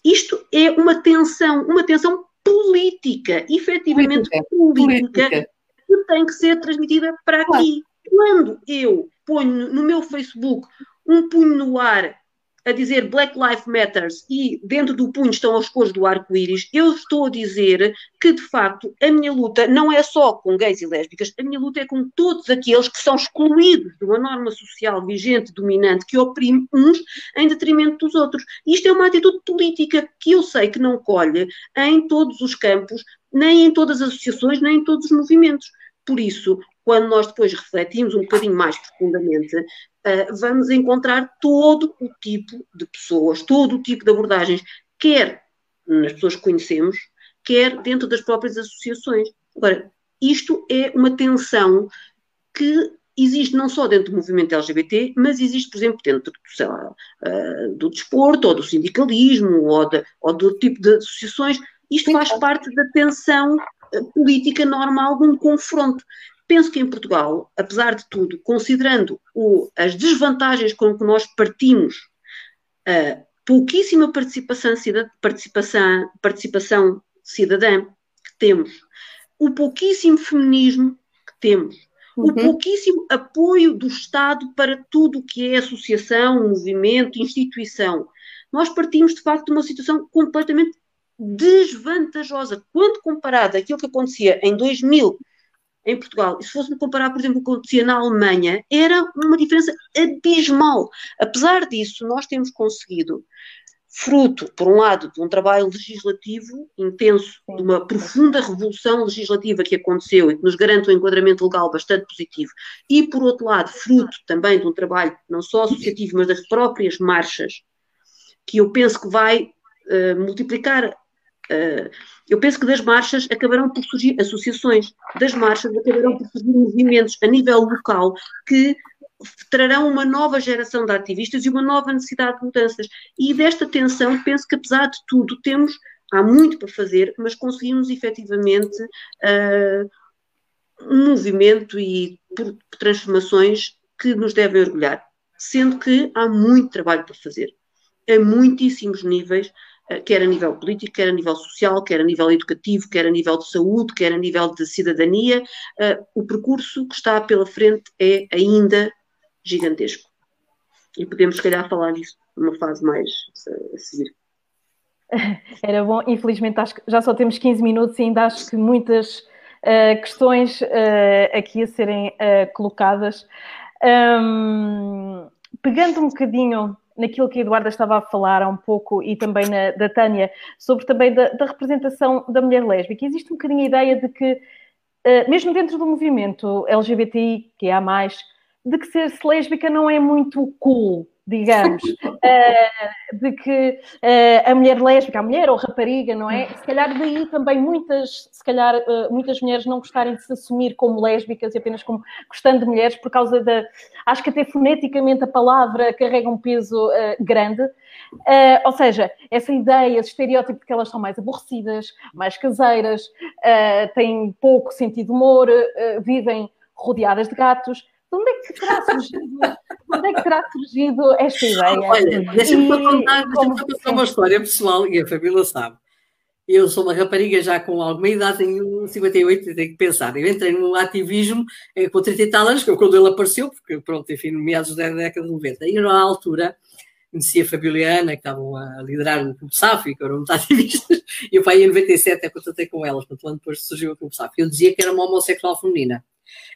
Isto é uma tensão, uma tensão política, efetivamente política, política, que tem que ser transmitida para aqui. Quando eu ponho no meu Facebook um punho no ar a dizer Black Lives Matters e dentro do punho estão as cores do arco-íris, eu estou a dizer que, de facto, a minha luta não é só com gays e lésbicas, a minha luta é com todos aqueles que são excluídos de uma norma social vigente, dominante, que oprime uns em detrimento dos outros. Isto é uma atitude política que eu sei que não colhe em todos os campos, nem em todas as associações, nem em todos os movimentos. Por isso, quando nós depois refletimos um bocadinho mais profundamente, uh, vamos encontrar todo o tipo de pessoas, todo o tipo de abordagens, quer nas pessoas que conhecemos, quer dentro das próprias associações. Agora, isto é uma tensão que existe não só dentro do movimento LGBT, mas existe, por exemplo, dentro lá, uh, do desporto, ou do sindicalismo, ou, de, ou do tipo de associações. Isto faz parte da tensão ah, política normal de um confronto. Penso que em Portugal, apesar de tudo, considerando o, as desvantagens com que nós partimos, a pouquíssima participação, participação, participação cidadã que temos, o pouquíssimo feminismo que temos, uhum. o pouquíssimo apoio do Estado para tudo o que é associação, movimento, instituição, nós partimos de facto de uma situação completamente desvantajosa quando comparado àquilo que acontecia em 2000 em Portugal, e se fôssemos comparar, por exemplo, com o que acontecia na Alemanha, era uma diferença abismal. Apesar disso, nós temos conseguido, fruto, por um lado, de um trabalho legislativo intenso, de uma profunda revolução legislativa que aconteceu e que nos garante um enquadramento legal bastante positivo, e, por outro lado, fruto também de um trabalho não só associativo, mas das próprias marchas, que eu penso que vai uh, multiplicar eu penso que das marchas acabarão por surgir associações, das marchas acabarão por surgir movimentos a nível local que trarão uma nova geração de ativistas e uma nova necessidade de mudanças. E desta tensão, penso que apesar de tudo, temos, há muito para fazer, mas conseguimos efetivamente uh, um movimento e transformações que nos devem orgulhar, sendo que há muito trabalho para fazer, a muitíssimos níveis, quer a nível político, quer a nível social, quer a nível educativo, quer a nível de saúde, quer a nível de cidadania, eh, o percurso que está pela frente é ainda gigantesco. E podemos, se calhar, falar disso numa fase mais eh, a seguir. Era bom, infelizmente acho que já só temos 15 minutos e ainda acho que muitas uh, questões uh, aqui a serem uh, colocadas. Um, pegando um bocadinho naquilo que a Eduarda estava a falar há um pouco e também na, da Tânia, sobre também da, da, representação da mulher lésbica. Existe um bocadinho a ideia de que, uh, mesmo dentro do movimento LGBTI, que há mais, de que ser-se lésbica não é muito cool, digamos, uh, de que uh, a mulher lésbica, a mulher ou rapariga, não é? Se calhar daí também muitas, se calhar uh, muitas mulheres não gostarem de se assumir como lésbicas e apenas como gostando de mulheres por causa da, acho que até foneticamente a palavra carrega um peso grande, ou seja, essa ideia, esse estereótipo de que elas são mais aborrecidas, mais caseiras, têm pouco sentido de humor, vivem rodeadas de gatos, de onde é que terá surgido, onde é que terá surgido esta ideia? Olha, deixa-me contar, deixa contar uma história pessoal e a família sabe. Eu sou uma rapariga já com alguma idade, tenho 58 e tenho que pensar. Eu entrei no ativismo eh, com 30 e tal anos, que quando ele apareceu, porque pronto, enfim, no meados da década de 90. E na altura conheci a Fabioliana, que estavam a liderar o Clube SAF, que eram muito ativistas, e eu pai em 97 é que eu tratei com elas, portanto, ano depois surgiu o Clube SAF. Eu dizia que era uma homossexual feminina.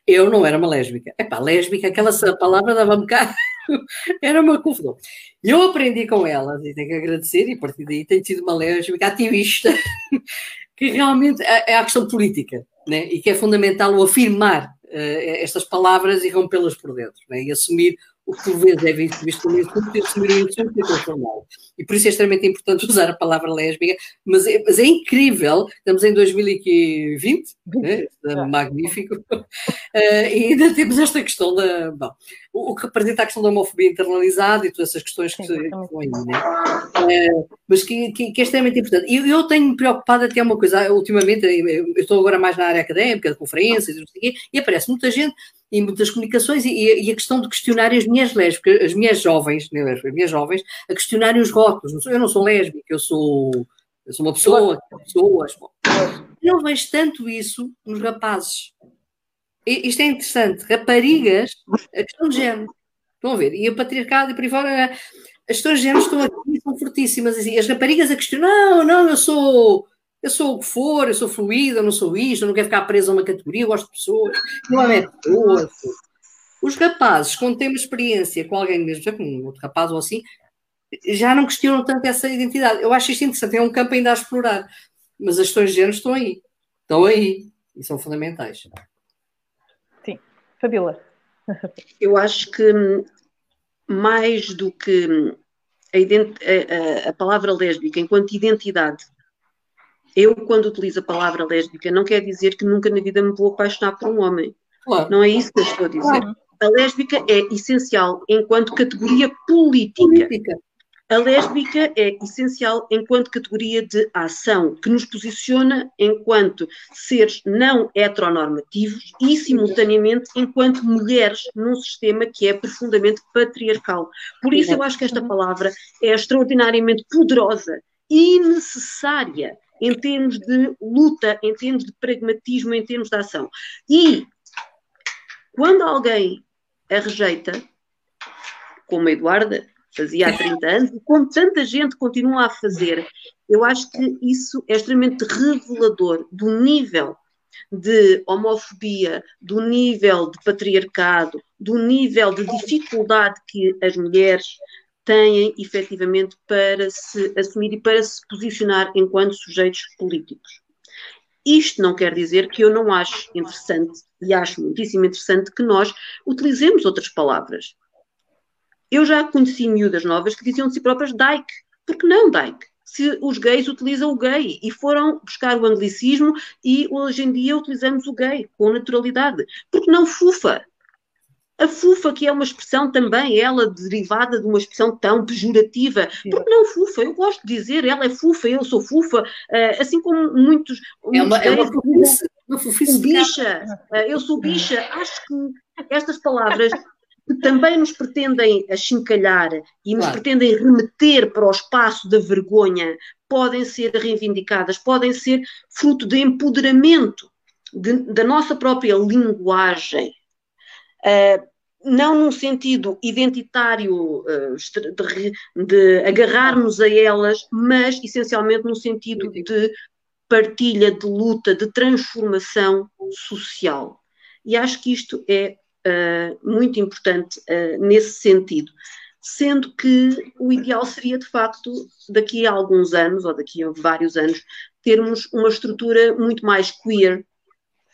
Eu não era uma lésbica. Epá, lésbica, aquela palavra dava-me cá. era uma confusão. Eu aprendi com elas e tenho que agradecer, e a partir daí tenho sido uma lésbica ativista, que realmente é, é a questão política, né? e que é fundamental o afirmar uh, estas palavras e rompê-las por dentro, né? e assumir o que por vezes é visto como insulto e assumir o insulto e transformá-lo. E por isso é extremamente importante usar a palavra lésbica, mas é, mas é incrível, estamos em 2020, né? é magnífico, uh, e ainda temos esta questão da. Bom, o, que representa a questão da homofobia internalizada e todas essas questões que, estão aí, né? Uh, mas que, que, que, é extremamente importante. E eu, eu tenho-me preocupado até uma coisa, ultimamente, eu estou agora mais na área académica, de conferências, e aparece muita gente e muitas comunicações e, e, a questão de questionarem as minhas lésbicas, as minhas jovens, né, as minhas jovens, a questionarem os rótulos. Eu não sou lésbica, eu sou, eu sou uma pessoa, pessoas. Eu vejo tanto isso nos rapazes. Isto é interessante. Raparigas, a questão de género. Estão a ver? E o patriarcado e por aí fora, as questões de género estão aqui, são fortíssimas. Assim, as raparigas a questionar, não, não, eu sou eu sou o que for, eu sou fluida, não sou isto, eu não quero ficar presa a uma categoria, eu gosto de pessoas, não é pessoas. Os rapazes, quando têm uma experiência com alguém mesmo, já com um outro rapaz ou assim, já não questionam tanto essa identidade. Eu acho isto interessante, é um campo ainda a explorar. Mas as questões de género estão aí. Estão aí. E são fundamentais. Fabíola. Eu acho que mais do que a, a, a, palavra lésbica enquanto identidade eu, quando utilizo a palavra lésbica, não quer dizer que nunca na vida me vou apaixonar por um homem. Claro. Não é isso que eu estou a dizer. Claro. A lésbica é essencial enquanto categoria política. política. A lésbica é essencial enquanto categoria de ação, que nos posiciona enquanto seres não heteronormativos e, simultaneamente, enquanto mulheres num sistema que é profundamente patriarcal. Por isso, eu acho que esta palavra é extraordinariamente poderosa e necessária em termos de luta, em termos de pragmatismo, em termos de ação. E quando alguém a rejeita, como a Eduarda fazia há 30 anos, e como tanta gente continua a fazer, eu acho que isso é extremamente revelador do nível de homofobia, do nível de patriarcado, do nível de dificuldade que as mulheres têm efetivamente para se assumir e para se posicionar enquanto sujeitos políticos. Isto não quer dizer que eu não acho interessante, e acho muitíssimo interessante, que nós utilizemos outras palavras. Eu já conheci miúdas novas que diziam de si próprias dyke. Por que não dyke? Se os gays utilizam o gay e foram buscar o anglicismo e hoje em dia utilizamos o gay com naturalidade. Por que não fufa? A fufa, que é uma expressão também, ela derivada de uma expressão tão pejorativa. Porque não fufa? Eu gosto de dizer, ela é fufa, eu sou fufa, uh, assim como muitos. É uma, é uma fufice. Uma fufice bicha, uh, eu sou bicha. Acho que estas palavras que também nos pretendem achincalhar e nos claro. pretendem remeter para o espaço da vergonha, podem ser reivindicadas, podem ser fruto de empoderamento de, da nossa própria linguagem. Uh, não num sentido identitário uh, de, de agarrarmos a elas, mas essencialmente no sentido de partilha, de luta, de transformação social. E acho que isto é muito importante uh, nesse sentido. Sendo que o ideal seria, de facto, daqui a alguns anos, ou daqui a vários anos, termos uma estrutura muito mais queer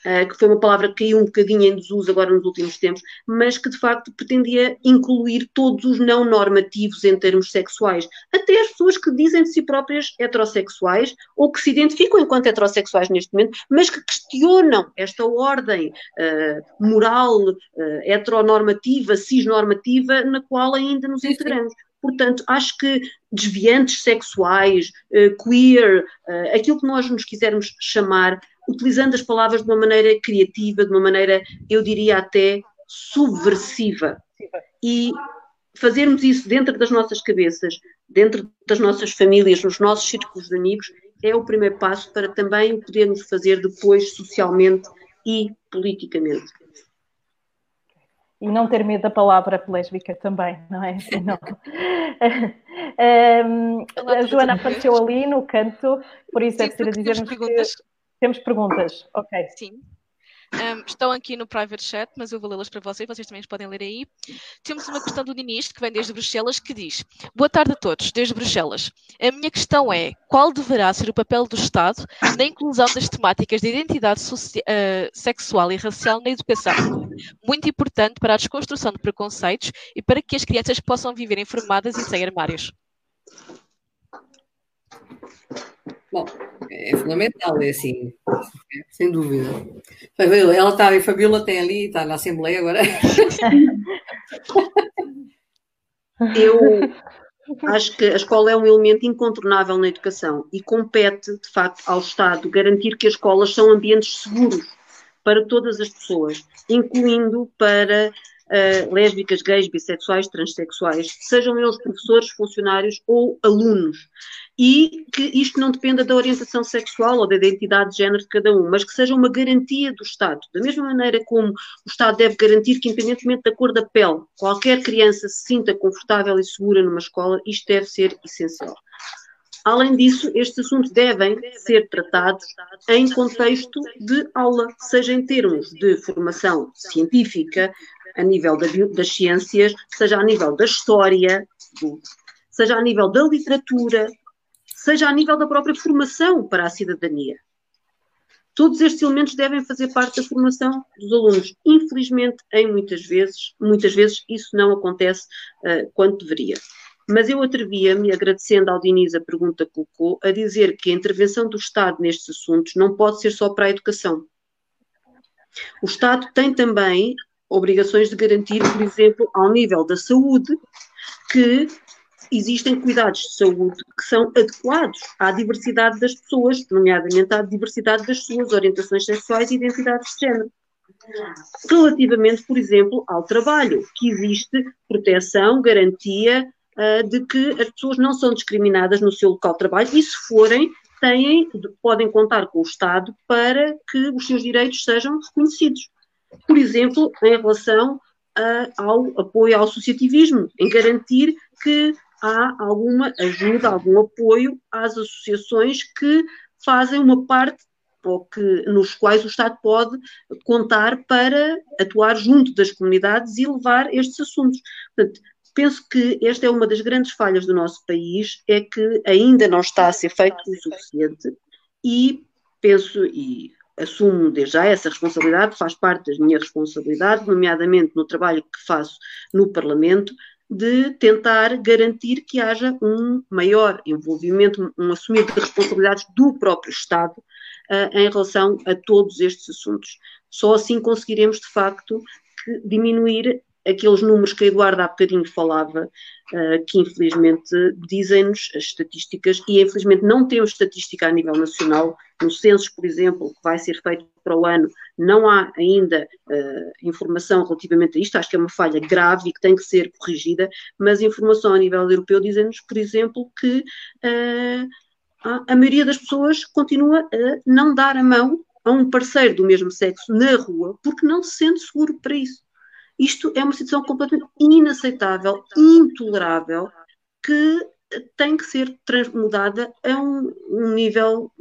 uh, que foi uma palavra que caiu um bocadinho em desuso agora nos últimos tempos, mas que de facto pretendia incluir todos os não normativos em termos sexuais, até as pessoas que dizem de si próprias heterossexuais ou que se identificam enquanto heterossexuais neste momento, mas que questionam esta ordem uh, moral, uh, heteronormativa, cisnormativa, na qual ainda nos integramos. Portanto, acho que desviantes sexuais, queer, aquilo que nós nos quisermos chamar, utilizando as palavras de uma maneira criativa, de uma maneira, eu diria até subversiva. E fazermos isso dentro das nossas cabeças, dentro das nossas famílias, nos nossos círculos de amigos, é o primeiro passo para também podermos fazer depois socialmente e politicamente. E não ter medo da palavra lésbica também, não é? Não. um, a Joana apareceu ali no canto, por isso ser a dizer-nos que temos perguntas, ok. Sim. Um, estão aqui no private chat, mas eu vou lê-las para vocês, vocês também podem ler aí. Temos uma questão do Dinis, que vem desde Bruxelas, que diz: Boa tarde a todos, desde Bruxelas. A minha questão é: qual deverá ser o papel do Estado na inclusão das temáticas de identidade uh, sexual e racial na educação? muito importante para a desconstrução de preconceitos e para que as crianças possam viver informadas e sem armários. Bom, é fundamental, é assim, sem dúvida. Ela está, a Fabiola tem ali, está na Assembleia agora. Eu acho que a escola é um elemento incontornável na educação e compete, de facto, ao Estado garantir que as escolas são ambientes seguros para todas as pessoas, incluindo para uh, lésbicas, gays, bissexuais, transexuais, sejam eles professores, funcionários ou alunos. E que isto não dependa da orientação sexual ou da identidade de género de cada um, mas que seja uma garantia do Estado. Da mesma maneira como o Estado deve garantir que, independentemente da cor da pele, qualquer criança se sinta confortável e segura numa escola, isto deve ser essencial. Além disso, estes assuntos devem ser tratados em contexto de aula, seja em termos de formação científica, a nível da, das ciências, seja a nível da história, seja a nível da literatura, seja a nível da própria formação para a cidadania. Todos estes elementos devem fazer parte da formação dos alunos. Infelizmente, em muitas vezes, muitas vezes isso não acontece uh, quanto deveria. Mas eu atrevia-me, agradecendo ao Diniz a pergunta que colocou, a dizer que a intervenção do Estado nestes assuntos não pode ser só para a educação. O Estado tem também obrigações de garantir, por exemplo, ao nível da saúde, que existem cuidados de saúde que são adequados à diversidade das pessoas, nomeadamente à diversidade das suas orientações sexuais e identidades de género. Relativamente, por exemplo, ao trabalho, que existe proteção, garantia uh, de que as pessoas não são discriminadas no seu local de trabalho e, se forem, têm, podem contar com o Estado para que os seus direitos sejam reconhecidos por exemplo, em relação a, ao apoio ao associativismo, em garantir que há alguma ajuda, algum apoio às associações que fazem uma parte ou que, nos quais o Estado pode contar para atuar junto das comunidades e levar estes assuntos. Portanto, penso que esta é uma das grandes falhas do nosso país, é que ainda não está a ser feito o suficiente e penso, e assumo desde já essa responsabilidade, faz parte das minhas responsabilidades, nomeadamente no trabalho que faço no Parlamento, de tentar garantir que haja um maior envolvimento, um assumir de responsabilidades do próprio Estado uh, em relação a todos estes assuntos. Só assim conseguiremos, de facto, diminuir aqueles números que a Eduardo há bocadinho falava, uh, que infelizmente dizem-nos as estatísticas, e infelizmente não temos estatística a nível nacional. No censo, por exemplo, que vai ser feito para o ano, não há ainda uh, informação relativamente a isto, acho que é uma falha grave e que tem que ser corrigida, mas informação a nível europeu dizem-nos, por exemplo, que uh, a maioria das pessoas continua a não dar a mão a um parceiro do mesmo sexo na rua porque não se sente seguro para isso. Isto é uma situação completamente inaceitável, intolerável, que tem que ser mudada a um, um, nível,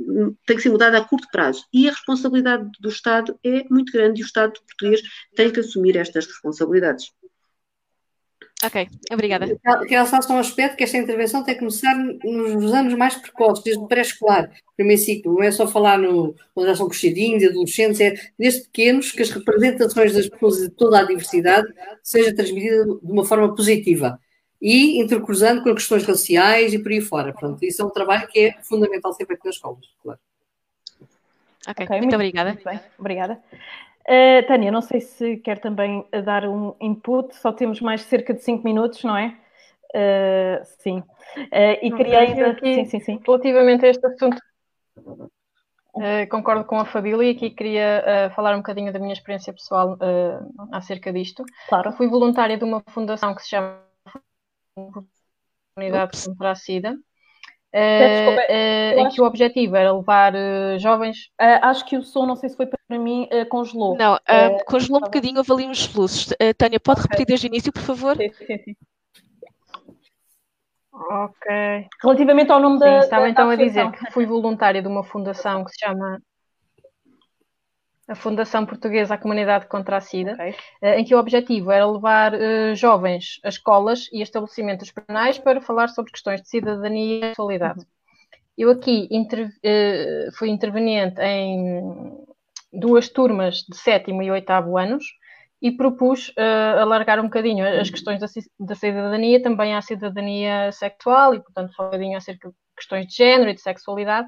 tem que ser mudada a curto prazo. E a responsabilidade do Estado é muito grande e o Estado português tem que assumir estas responsabilidades. Ok, obrigada. Quero só um aspecto que esta intervenção tem que começar nos anos mais precoces, desde o pré-escolar, primeiro ciclo. Não é só falar no, quando já são crescidinhos, adolescentes, é desde pequenos que as representações das pessoas de toda a diversidade seja transmitida de uma forma positiva e intercruzando com questões raciais e por aí fora. Pronto, isso é um trabalho que é fundamental sempre aqui nas escolas, claro. Ok, okay muito, muito, obrigada. Muito bem, obrigada. Uh, Tânia, não sei se quer também dar um input, só temos mais cerca de 5 minutos, não é? Uh, sim. Uh, e queria ainda. Aqui, sim, sim, sim. Relativamente a este assunto, concordo com a Fabília e aqui queria falar um bocadinho da minha experiência pessoal acerca disto. Claro. Fui voluntária de uma fundação que se chama Unidade contra a SIDA Uh, uh, em que o objetivo era levar uh, jovens. acho que o som, não sei se foi para mim, congelou. Não, congelou um bocadinho, houve ali uns fluxos. Tânia, pode okay. repetir desde o início, por favor? Sim, sim, sim. Ok. Relativamente ao nome sim, da. Estava da, então a dizer que fui voluntária de uma fundação que se chama a Fundação Portuguesa à Comunidade contra a SIDA, okay. Eh, em que o objetivo era levar uh, jovens a escolas e estabelecimentos penais para falar sobre questões de cidadania e sexualidade. Eu aqui inter, uh, fui interveniente em duas turmas de sétimo e oitavo anos e propus uh, alargar um bocadinho as questões da, da, cidadania também à cidadania sexual e, portanto, falar um bocadinho acerca de questões de género e de sexualidade.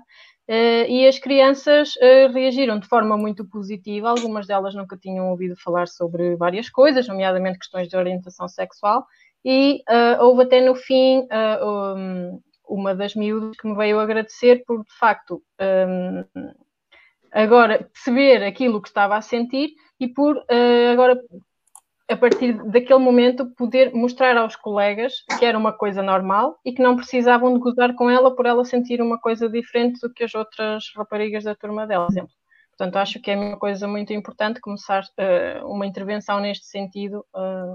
Uh, e as crianças uh, reagiram de forma muito positiva, algumas delas nunca tinham ouvido falar sobre várias coisas, nomeadamente questões de orientação sexual, e houve até no fim um, uma das miúdas que me veio agradecer por, de facto, agora perceber aquilo que estava a sentir e por agora, a partir daquele momento, poder mostrar aos colegas que era uma coisa normal e que não precisavam de gozar com ela por ela sentir uma coisa diferente do que as outras raparigas da turma dela, por exemplo. Portanto, acho que é uma coisa muito importante começar uh, uma intervenção neste sentido uh,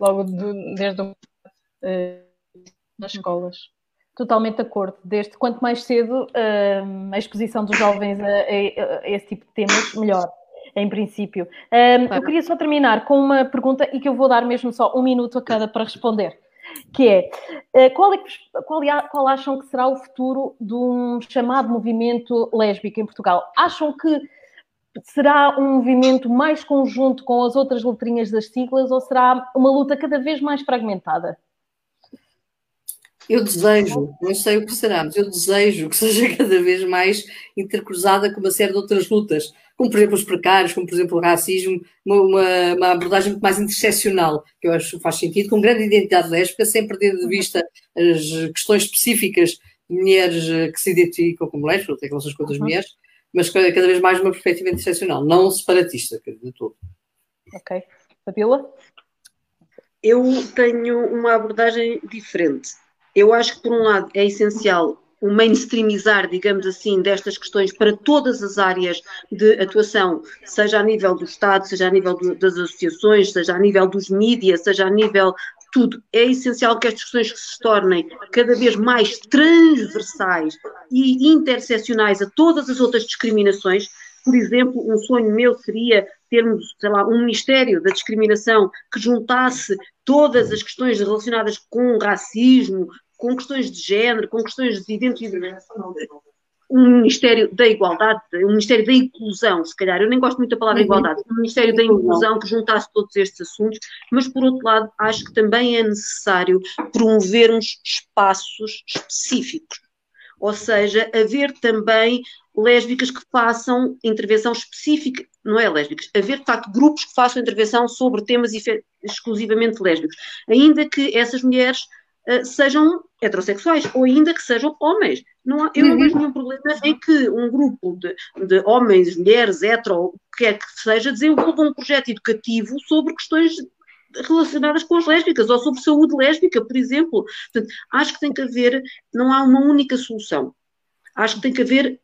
logo de, desde o, das escolas. Totalmente de acordo. Desde quanto mais cedo a exposição dos jovens a, a, a, esse tipo de temas, melhor em princípio. Um, claro. Eu queria só terminar com uma pergunta e que eu vou dar mesmo só um minuto a cada para responder. Que é, eh, qual, é qual, qual acham que será o futuro de um chamado movimento lésbico em Portugal? Acham que será um movimento mais conjunto com as outras letrinhas das siglas ou será uma luta cada vez mais fragmentada? Eu desejo, não sei o que será, mas eu desejo que seja cada vez mais intercruzada com uma série de outras lutas, como por exemplo os precários, como por exemplo o racismo, uma, uma, uma abordagem muito mais interseccional, que eu acho que faz sentido, com grande identidade lésbica, sem perder de vista as questões específicas de mulheres que se identificam como lésbicas, têm relações com outras uhum. mulheres, mas cada vez mais uma perspectiva interseccional, não separatista, de todo. Ok. Fabiola? Eu tenho uma abordagem diferente eu acho que, por um lado, é essencial o mainstreamizar, digamos assim, destas questões para todas as áreas de atuação, seja a nível do Estado, seja a nível do, das associações, seja a nível dos mídias, seja a nível tudo. É essencial que estas questões se tornem cada vez mais transversais e interseccionais a todas as outras discriminações. Por exemplo, um sonho meu seria termos, sei lá, um Ministério da Discriminação que juntasse todas as questões relacionadas com racismo, com questões de género, com questões de identidade, um Ministério da Igualdade, um Ministério da Inclusão, se calhar, eu nem gosto muito da palavra uhum. igualdade, um Ministério da Inclusão que juntasse todos estes assuntos, mas por outro lado, acho que também é necessário promovermos espaços específicos, ou seja, haver também lésbicas que façam intervenção específica, não é lésbicas, haver de facto grupos que façam intervenção sobre temas exclusivamente lésbicos, ainda que essas mulheres uh, sejam heterossexuais ou ainda que sejam homens. Não há, eu não vejo nenhum problema em que um grupo de, de homens, mulheres, hetero, o que quer que seja, desenvolva um projeto educativo sobre questões relacionadas com as lésbicas ou sobre saúde lésbica, por exemplo. Portanto, acho que tem que haver, não há uma única solução. Acho que tem que haver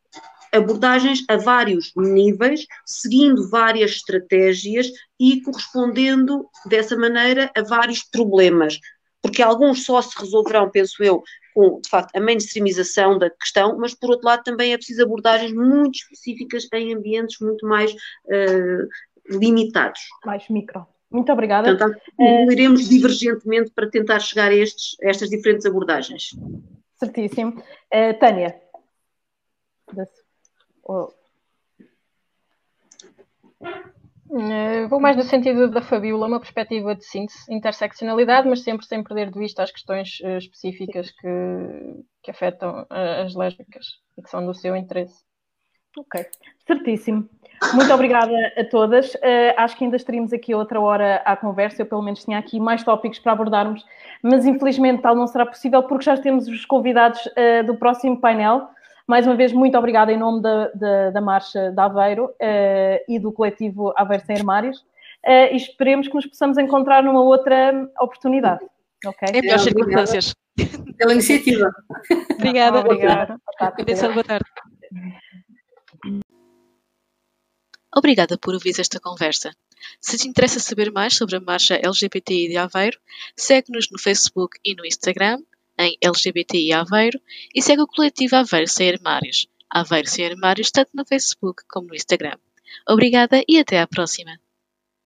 abordagens a vários níveis, seguindo várias estratégias e correspondendo dessa maneira a vários problemas. Porque alguns só se resolverão, penso eu, com, de facto, a mainstreamização da questão, mas, por outro lado, também é preciso abordagens muito específicas em ambientes muito mais uh, limitados. Mais micro. Muito obrigada. Portanto, evoluiremos uh, divergentemente para tentar chegar a, estes, a estas diferentes abordagens. Certíssimo. Uh, Tânia. Eh, vou mais no sentido da Fabiola, uma perspectiva de síntese, interseccionalidade, mas sempre sem perder de vista as questões uh, específicas que, que afetam uh, as lésbicas e que são do seu interesse. Ok, certíssimo. Muito obrigada a todas. Uh, acho que ainda estaríamos aqui outra hora à conversa. Eu, pelo menos, tinha aqui mais tópicos para abordarmos, mas infelizmente tal não será possível porque já temos os convidados do próximo painel. Mais uma vez, muito obrigada em nome da, da, da Marcha de Aveiro uh, e do coletivo Aveiro Sem Armários uh, e esperemos que nos possamos encontrar numa outra oportunidade. Okay? Em melhores circunstâncias. Pela iniciativa. Obrigada. Obrigada. Boa tarde. Obrigada por ouvir esta conversa. Se te interessa saber mais sobre a marcha LGBTI de Aveiro, segue-nos no Facebook e no Instagram em LGBTI Aveiro e segue o coletivo Aveiro Sem Armários. Aveiro Sem Armários tanto no Facebook como no Instagram. Obrigada e até à próxima!